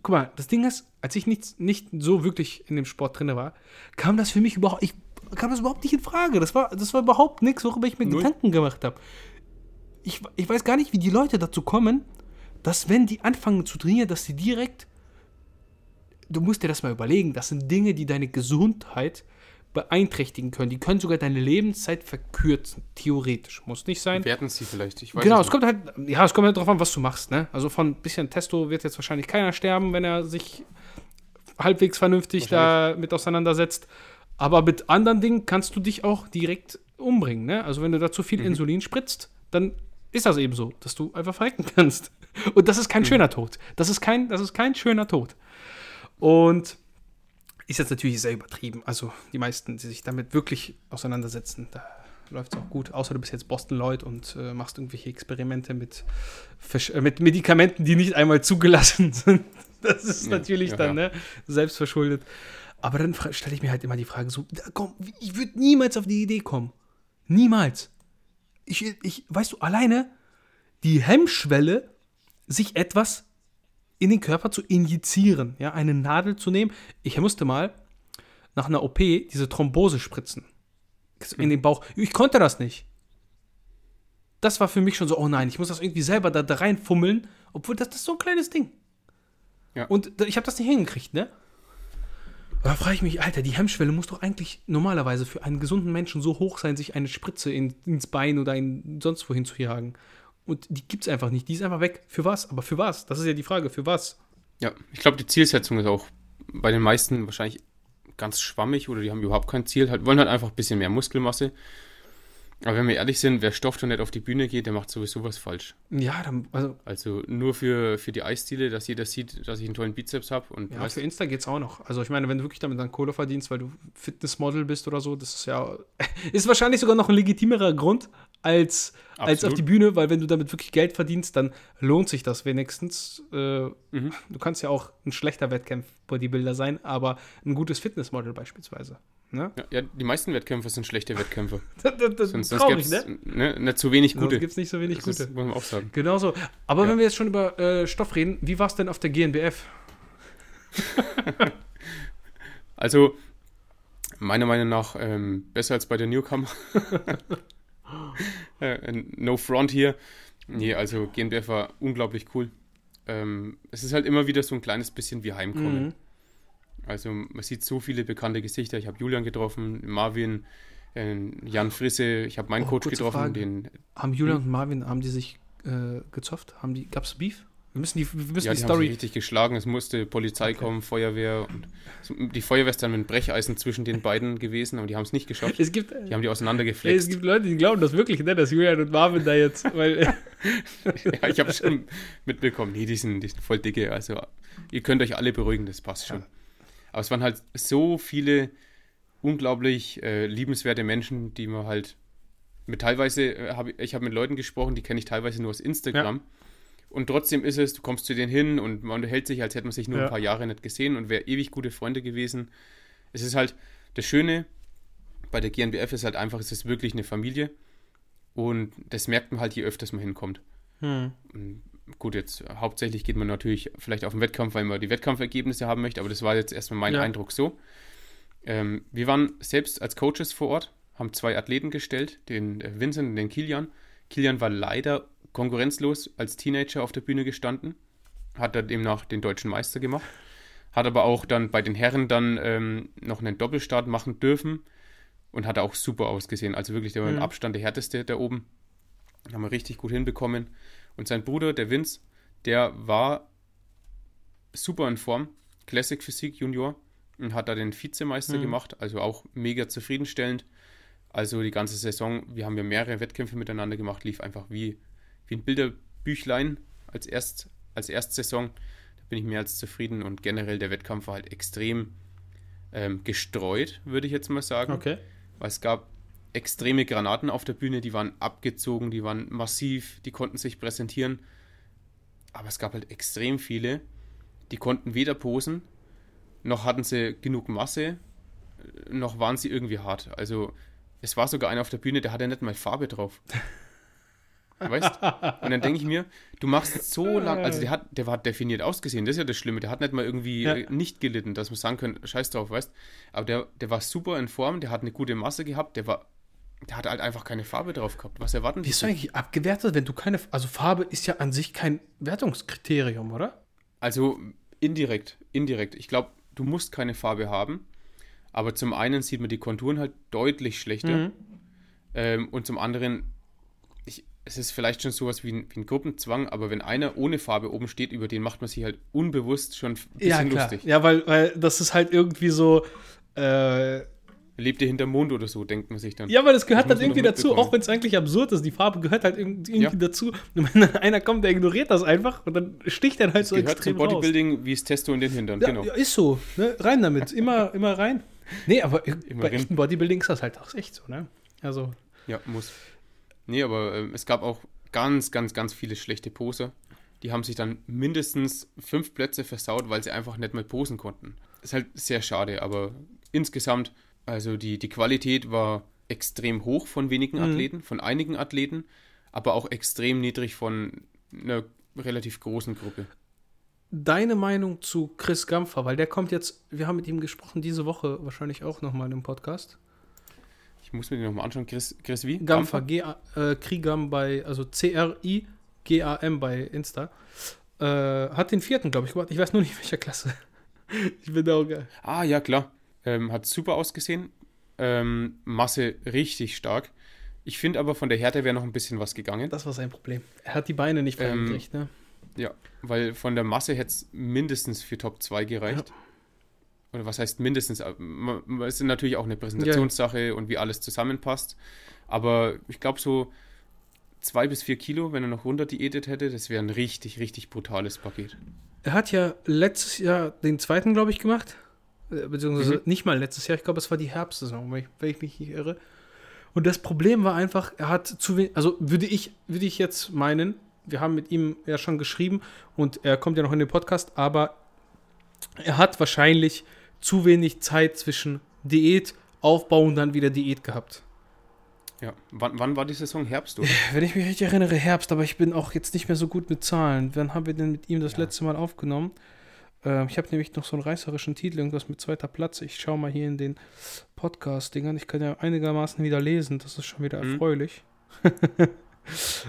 guck mal, das Ding ist, als ich nicht, nicht so wirklich in dem Sport drin war, kam das für mich überhaupt, ich kam das überhaupt nicht in Frage. Das war, das war überhaupt nichts, worüber ich mir Null. Gedanken gemacht habe. Ich, ich weiß gar nicht, wie die Leute dazu kommen, dass wenn die anfangen zu trainieren, dass sie direkt, du musst dir das mal überlegen, das sind Dinge, die deine Gesundheit beeinträchtigen können. Die können sogar deine Lebenszeit verkürzen, theoretisch. Muss nicht sein. Werden sie vielleicht, ich weiß Genau, es kommt halt, ja, es kommt halt darauf an, was du machst, ne? Also von ein bisschen Testo wird jetzt wahrscheinlich keiner sterben, wenn er sich halbwegs vernünftig damit auseinandersetzt. Aber mit anderen Dingen kannst du dich auch direkt umbringen, ne? Also wenn du da zu viel mhm. Insulin spritzt, dann ist das eben so, dass du einfach verrecken kannst. Und das ist kein mhm. schöner Tod. Das ist kein, das ist kein schöner Tod. Und ist jetzt natürlich sehr übertrieben. Also die meisten, die sich damit wirklich auseinandersetzen, da läuft es auch gut. Außer du bist jetzt Boston Lloyd und äh, machst irgendwelche Experimente mit, äh, mit Medikamenten, die nicht einmal zugelassen sind. Das ist ja, natürlich ja, dann ja. Ne, selbstverschuldet. Aber dann stelle ich mir halt immer die Frage so, komm, ich würde niemals auf die Idee kommen. Niemals. Ich, ich, weißt du, alleine die Hemmschwelle, sich etwas in den Körper zu injizieren, ja, eine Nadel zu nehmen. Ich musste mal nach einer OP diese Thrombose spritzen. In mhm. den Bauch. Ich konnte das nicht. Das war für mich schon so, oh nein, ich muss das irgendwie selber da, da reinfummeln, obwohl das, das ist so ein kleines Ding. Ja. Und ich habe das nicht hingekriegt, ne? Da frage ich mich, Alter, die Hemmschwelle muss doch eigentlich normalerweise für einen gesunden Menschen so hoch sein, sich eine Spritze in, ins Bein oder in, sonst wohin zu jagen. Und die gibt es einfach nicht. Die ist einfach weg. Für was? Aber für was? Das ist ja die Frage. Für was? Ja, ich glaube, die Zielsetzung ist auch bei den meisten wahrscheinlich ganz schwammig oder die haben überhaupt kein Ziel. Halt, wollen halt einfach ein bisschen mehr Muskelmasse. Aber wenn wir ehrlich sind, wer stofft und nicht auf die Bühne geht, der macht sowieso was falsch. Ja, dann, also. Also nur für, für die Eisstile, dass jeder sieht, dass ich einen tollen Bizeps habe. Ja, weißt, für Insta geht es auch noch. Also ich meine, wenn du wirklich damit dann Kohle verdienst, weil du Fitnessmodel bist oder so, das ist ja. Ist wahrscheinlich sogar noch ein legitimerer Grund, als, als auf die Bühne, weil wenn du damit wirklich Geld verdienst, dann lohnt sich das wenigstens. Äh, mhm. Du kannst ja auch ein schlechter Wettkampf-Bodybuilder sein, aber ein gutes Fitnessmodel beispielsweise. Ne? Ja, die meisten Wettkämpfe sind schlechte Wettkämpfe. das, das, sonst sonst gibt es ne? ne, nicht zu wenig gute. Sonst gibt es nicht so wenig das gute. Ist, muss man auch sagen. Genau so. Aber ja. wenn wir jetzt schon über äh, Stoff reden, wie war es denn auf der GNBF? also, meiner Meinung nach ähm, besser als bei der Newcomer. Äh, no front hier. Nee, also GNBF war unglaublich cool. Ähm, es ist halt immer wieder so ein kleines bisschen wie Heimkommen. Mhm. Also man sieht so viele bekannte Gesichter. Ich habe Julian getroffen, Marvin, äh, Jan Frisse, ich habe meinen oh, Coach getroffen. Den, haben Julian hm? und Marvin, haben die sich äh, gezofft? Haben die, gab es Beef? Wir müssen die, wir müssen ja, die, die Story. Haben richtig geschlagen. Es musste Polizei okay. kommen, Feuerwehr. Und die Feuerwehr ist dann mit Brecheisen zwischen den beiden gewesen, aber die haben es nicht geschafft. Es gibt, die haben die auseinandergeflext. Es gibt Leute, die glauben das wirklich, ne, dass Julian und Marvin da jetzt. Weil ja, ich habe schon mitbekommen. Nee, die sind, die sind voll dicke. Also, ihr könnt euch alle beruhigen, das passt schon. Ja. Aber es waren halt so viele unglaublich äh, liebenswerte Menschen, die man halt mit teilweise, äh, hab, ich habe mit Leuten gesprochen, die kenne ich teilweise nur aus Instagram. Ja und trotzdem ist es, du kommst zu denen hin und man hält sich, als hätte man sich nur ja. ein paar Jahre nicht gesehen und wäre ewig gute Freunde gewesen. Es ist halt das Schöne bei der GNBF ist halt einfach, es ist wirklich eine Familie. Und das merkt man halt, je öfters man hinkommt. Hm. Gut, jetzt äh, hauptsächlich geht man natürlich vielleicht auf den Wettkampf, weil man die Wettkampfergebnisse haben möchte, aber das war jetzt erstmal mein Ja. Eindruck so. Ähm, wir waren selbst als Coaches vor Ort, haben zwei Athleten gestellt, den äh, Vincent und den Kilian. Kilian war leider konkurrenzlos als Teenager auf der Bühne gestanden, hat dann demnach den deutschen Meister gemacht, hat aber auch dann bei den Herren dann ähm, noch einen Doppelstart machen dürfen und hat auch super ausgesehen. Also wirklich der Mhm. Abstand der härteste da oben. Haben wir richtig gut hinbekommen. Und sein Bruder, der Vince, der war super in Form, Classic Physik Junior und hat da den Vizemeister Mhm. gemacht, also auch mega zufriedenstellend. Also die ganze Saison, wir haben ja mehrere Wettkämpfe miteinander gemacht, lief einfach wie, wie ein Bilderbüchlein als, Erst, als Erstsaison. Da bin ich mehr als zufrieden und generell der Wettkampf war halt extrem ähm, gestreut, würde ich jetzt mal sagen Okay. weil es gab extreme Granaten auf der Bühne, die waren abgezogen, die waren massiv, die konnten sich präsentieren. Aber es gab halt extrem viele, die konnten weder posen, noch hatten sie genug Masse, noch waren sie irgendwie hart. Also es war sogar einer auf der Bühne, der hatte nicht mal Farbe drauf. Weißt? Und dann denke ich mir, du machst so lang, also der hat, der war definiert ausgesehen, das ist ja das Schlimme, der hat nicht mal irgendwie Ja. äh, nicht gelitten, dass man sagen können, scheiß drauf, weißt? Aber der, der war super in Form, der hat eine gute Masse gehabt, der war, der hat halt einfach keine Farbe drauf gehabt. Was erwarten die du sich? eigentlich abgewertet, wenn du keine. Also Farbe ist ja an sich kein Wertungskriterium, oder? Also indirekt, indirekt. Ich glaube, du musst keine Farbe haben, aber zum einen sieht man die Konturen halt deutlich schlechter Mhm. ähm, und zum anderen, ich, es ist vielleicht schon sowas wie ein, wie ein Gruppenzwang, aber wenn einer ohne Farbe oben steht, über den macht man sich halt unbewusst schon ein bisschen Ja, klar. lustig. Ja, weil, weil das ist halt irgendwie so. Äh, Lebt ihr hinterm Mond oder so, denkt man sich dann. ja, weil das gehört Das halt irgendwie dazu, auch wenn es eigentlich absurd ist. Die Farbe gehört halt irgendwie, Ja. dazu. Und wenn dann einer kommt, der ignoriert das einfach und dann sticht er halt so Gehört extrem zum Bodybuilding wie das Testo in den Hintern, raus. genau. Ja, ja, ist so. Ne? Rein damit. Immer, immer rein. Nee, aber bei rein. echten Bodybuilding ist das halt auch echt so, ne? Also, Ja, muss. Nee, aber ähm, es gab auch ganz, ganz, ganz viele schlechte Poser. Die haben sich dann mindestens fünf Plätze versaut, weil sie einfach nicht mehr posen konnten. Ist halt sehr schade, aber insgesamt, also die, die Qualität war extrem hoch von wenigen Mhm. Athleten, von einigen Athleten, aber auch extrem niedrig von einer relativ großen Gruppe. deine Meinung zu Chris Gampfer, weil der kommt jetzt, wir haben mit ihm gesprochen, diese Woche wahrscheinlich auch nochmal im Podcast. Ich muss mir den nochmal anschauen. Chris, Chris wie? Gampfer, G -A, äh, Krigam bei, also C-R-I-G-A-M bei Insta. Äh, hat den vierten, glaube ich, gemacht. Ich weiß nur nicht, welcher Klasse. ich bin da auch geil. Ah, ja, klar. Ähm, hat super ausgesehen. Ähm, Masse richtig stark. Ich finde aber von der Härte wäre noch ein bisschen was gegangen. Das war sein Problem. Er hat die Beine nicht Ähm, freigekriegt, ne? Ja, weil von der Masse hätte es mindestens für Top 2 gereicht. Oder was heißt mindestens? Ma- Es ist natürlich auch eine Präsentationssache und wie alles zusammenpasst. Aber ich glaube, so zwei bis vier Kilo, wenn er noch runter diätet hätte, das wäre ein richtig, richtig brutales Paket. Er hat ja letztes Jahr den zweiten, glaube ich, gemacht. Äh, Beziehungsweise Mhm. nicht mal letztes Jahr. Ich glaube, es war die Herbstsaison, wenn ich, wenn ich mich nicht irre. Und das Problem war einfach, er hat zu wenig, also würde ich, würde ich jetzt meinen, wir haben mit ihm ja schon geschrieben und er kommt ja noch in den Podcast, aber er hat wahrscheinlich zu wenig Zeit zwischen Diät, Aufbau und dann wieder Diät gehabt. Ja. Wann, wann war die Saison? Herbst, oder? Wenn ich mich richtig erinnere, Herbst, aber ich bin auch jetzt nicht mehr so gut mit Zahlen. Wann haben wir denn mit ihm das Ja. letzte Mal aufgenommen? Ähm, ich habe nämlich noch so einen reißerischen Titel, irgendwas mit zweiter Platz. Ich schaue mal hier in den Podcast-Dingern. Ich kann ja einigermaßen wieder lesen. Das ist schon wieder Mhm. erfreulich. Hast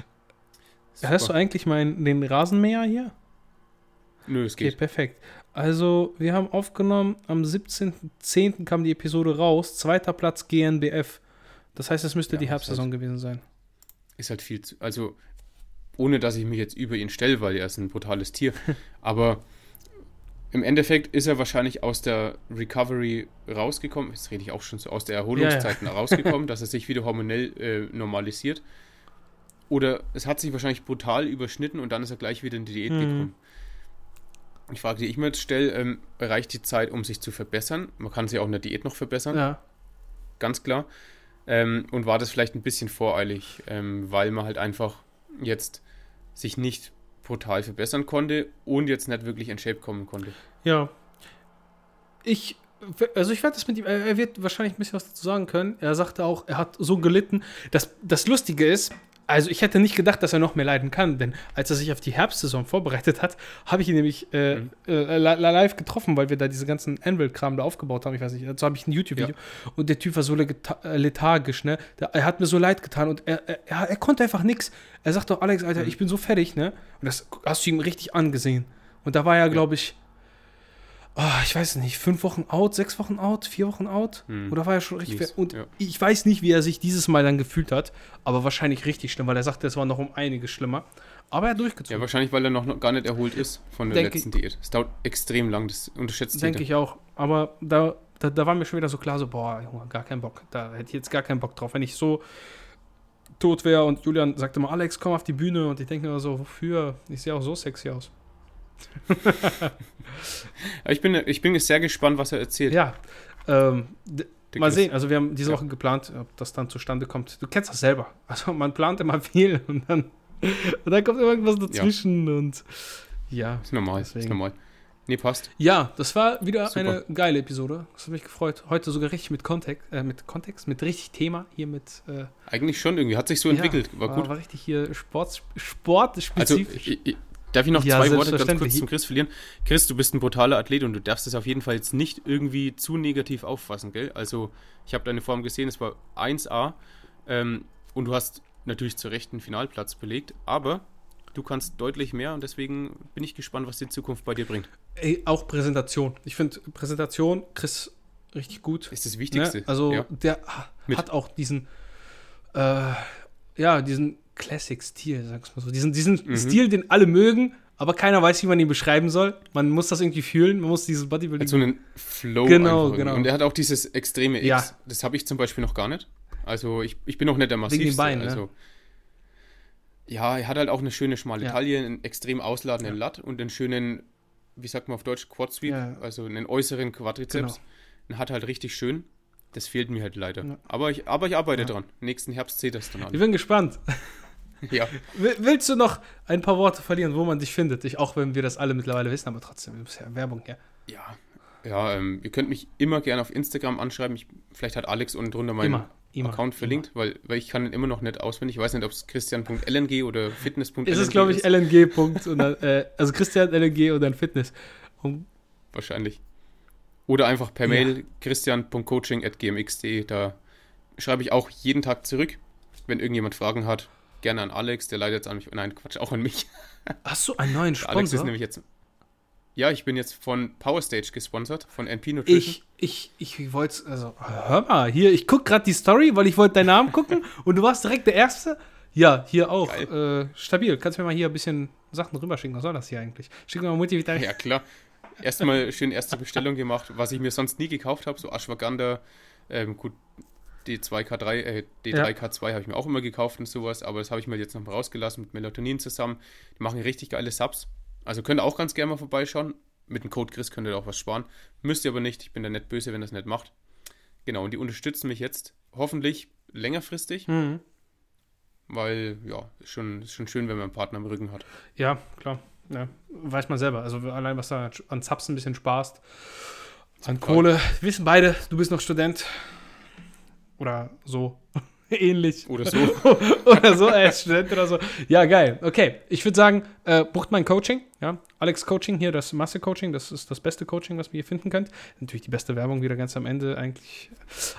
du Super. eigentlich meinen, den Rasenmäher hier? Nö, es Okay, geht. perfekt. Also, wir haben aufgenommen, am 17.10. kam die Episode raus. Zweiter Platz GNBF. Das heißt, es müsste Ja, die Herbstsaison gewesen sein. Ist halt viel zu. Also, ohne dass ich mich jetzt über ihn stelle, weil er ist ein brutales Tier. aber im Endeffekt ist er wahrscheinlich aus der Recovery rausgekommen. Jetzt rede ich auch schon so aus der Erholungszeiten rausgekommen, dass er sich wieder hormonell äh, normalisiert. Oder es hat sich wahrscheinlich brutal überschnitten und dann ist er gleich wieder in die Diät Mhm. gekommen. Die Frage, die ich mir jetzt stelle, ähm, reicht die Zeit, um sich zu verbessern? Man kann sich auch in der Diät noch verbessern Ja. ganz klar. Ähm, und war das vielleicht ein bisschen voreilig, ähm, weil man halt einfach jetzt sich nicht brutal verbessern konnte und jetzt nicht wirklich in Shape kommen konnte. Ja. Ich also ich werde das mit ihm, er wird wahrscheinlich ein bisschen was dazu sagen können. Er sagte auch, er hat so gelitten. Das, das Lustige ist, also ich hätte nicht gedacht, dass er noch mehr leiden kann, denn als er sich auf die Herbstsaison vorbereitet hat, habe ich ihn nämlich äh, mhm. äh, live getroffen, weil wir da diese ganzen Anvil-Kram da aufgebaut haben. Ich weiß nicht, dazu habe ich ein YouTube-Video. Ja. Und der Typ war so äh, lethargisch, ne? Der, er hat mir so leid getan und er, er, er konnte einfach nichts. Er sagt doch, Alex, Alter, mhm. ich bin so fertig, ne? Und das hast du ihm richtig angesehen. Und da war er, glaube ich, oh, ich weiß nicht, fünf Wochen out, sechs Wochen out, vier Wochen out? Hm. Oder war er schon richtig? Und ja. ich weiß nicht, wie er sich dieses Mal dann gefühlt hat, aber wahrscheinlich richtig schlimm, weil er sagte, es war noch um einiges schlimmer. Aber er hat durchgezogen. Ja, wahrscheinlich, weil er noch gar nicht erholt ist von der Denk letzten ich, Diät. Es dauert extrem lang, das unterschätzt Denke ich auch. Aber da, da, da war mir schon wieder so klar, so, boah, Junge, gar keinen Bock. Da hätte ich jetzt gar keinen Bock drauf. Wenn ich so tot wäre und Julian sagte mal, Alex, komm auf die Bühne und ich denke mir so, wofür? Ich sehe auch so sexy aus. ich, bin, ich bin sehr gespannt, was er erzählt. Ja. Ähm, mal sehen. Also wir haben diese Woche geplant, ob das dann zustande kommt. Du kennst das selber. Also man plant immer viel und dann, und dann kommt irgendwas dazwischen ja. und ja. Ist normal. Deswegen. Ist normal. Nee, passt. Ja, das war wieder Super. eine geile Episode. Das hat mich gefreut. Heute sogar richtig mit Kontext, äh, mit Kontext, mit richtig Thema hier mit. Äh, Eigentlich schon irgendwie, hat sich so entwickelt. War, war gut. War richtig hier Sport, sportspezifisch. Also, ich, ich, Darf ich noch ja, zwei Worte ganz kurz zum Chris verlieren? Chris, du bist ein brutaler Athlet und du darfst es auf jeden Fall jetzt nicht irgendwie zu negativ auffassen, gell? Also, ich habe deine Form gesehen, es war 1A ähm, und du hast natürlich zu Recht einen Finalplatz belegt, aber du kannst deutlich mehr und deswegen bin ich gespannt, was die Zukunft bei dir bringt. Ey, auch Präsentation. Ich finde Präsentation, Chris, richtig gut. Ist das Wichtigste. Ne? Also, ja. der Mit. hat auch diesen, äh, ja, diesen Classic-Stil, sag's mal so. Diesen, diesen mhm. Stil, den alle mögen, aber keiner weiß, wie man ihn beschreiben soll. Man muss das irgendwie fühlen, man muss dieses Bodybuilding. Also einen Flow. Genau, genau. Und er hat auch dieses extreme X. Ja. Das habe ich zum Beispiel noch gar nicht. Also ich, ich bin auch nicht der massivste. Wegen den Beinen, also, ne? Ja, er hat halt auch eine schöne schmale ja. Taille, einen extrem ausladenden ja. Lat und einen schönen, wie sagt man auf Deutsch, Quad Sweep, ja. also einen äußeren Quadrizeps. Genau. Und hat halt richtig schön. Das fehlt mir halt leider. Ja. Aber, ich, aber ich arbeite dran. Nächsten Herbst seht das dann an. Ich bin gespannt. Ja. Willst du noch ein paar Worte verlieren, wo man dich findet? Ich, auch wenn wir das alle mittlerweile wissen, aber trotzdem, ist ja Werbung, ja. Ja, ja ähm, ihr könnt mich immer gerne auf Instagram anschreiben. Ich, vielleicht hat Alex unten drunter meinen immer, immer, Account verlinkt, immer. Weil, weil ich kann ihn immer noch nicht auswendig. Ich weiß nicht, ob es christian.lng oder fitness.lng ist. Es glaube ich, LNG. Dann, äh, also Christian LNG und dann Fitness. Und Wahrscheinlich. Oder einfach per Mail ja. christian.coaching.gmx.de. Da schreibe ich auch jeden Tag zurück, wenn irgendjemand Fragen hat gerne an Alex, der leidet jetzt an mich. Nein, Quatsch, auch an mich. Hast du einen neuen Sponsor? Alex ist nämlich jetzt. Ja, ich bin jetzt von Powerstage gesponsert, von NP Nutrition. Ich, ich, ich wollte, also, hör mal, hier, ich gucke gerade die Story, weil ich wollte deinen Namen gucken und du warst direkt der Erste. Ja, hier auch. Äh, stabil. Kannst du mir mal hier ein bisschen Sachen rüberschicken? Was soll das hier eigentlich? Schick mir mal Multivitamin. Ja, klar. Erstmal schön erste Bestellung gemacht, was ich mir sonst nie gekauft habe, so Ashwagandha. Ähm, gut, D2K3, äh, D3K2 ja. habe ich mir auch immer gekauft und sowas, aber das habe ich mir jetzt noch mal rausgelassen mit Melatonin zusammen. Die machen richtig geile Subs. Also könnt ihr auch ganz gerne mal vorbeischauen. Mit dem Code Chris könnt ihr auch was sparen. Müsst ihr aber nicht. Ich bin da nicht böse, wenn das nicht macht. Genau, und die unterstützen mich jetzt hoffentlich längerfristig. Mhm. Weil, ja, ist schon, ist schon schön, wenn man einen Partner im Rücken hat. Ja, klar. Ja, weiß man selber. Also allein, was da an Subs ein bisschen sparst. An Kohle. Wir wissen beide, du bist noch Student. Oder so. Ähnlich. Oder so. oder so als Student oder so. Ja, geil. Okay, ich würde sagen, äh, bucht mein Coaching. Ja, Alex Coaching hier, das Masse-Coaching, das ist das beste Coaching, was ihr hier finden könnt. Natürlich die beste Werbung wieder ganz am Ende eigentlich.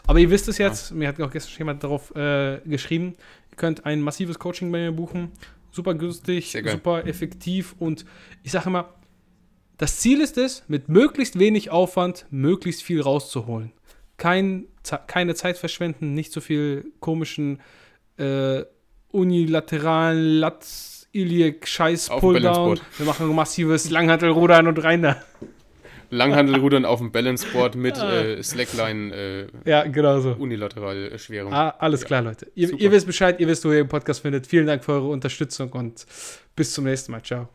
Aber ihr wisst es jetzt, ja. mir hat auch gestern jemand darauf äh, geschrieben, ihr könnt ein massives Coaching bei mir buchen. Super günstig, super effektiv und ich sage immer, das Ziel ist es, mit möglichst wenig Aufwand möglichst viel rauszuholen kein, keine Zeit verschwenden, nicht so viel komischen äh, unilateralen Latz Iliek Scheiß Pulldown. Wir machen massives Langhantelrudern und rein da. Langhantelrudern auf dem Balanceboard mit äh, Slackline äh, ja, genau so. unilateral Schwerung. Ah, alles ja. klar, Leute. Ihr, ihr wisst Bescheid, ihr wisst, wo ihr den Podcast findet. Vielen Dank für eure Unterstützung und bis zum nächsten Mal. Ciao.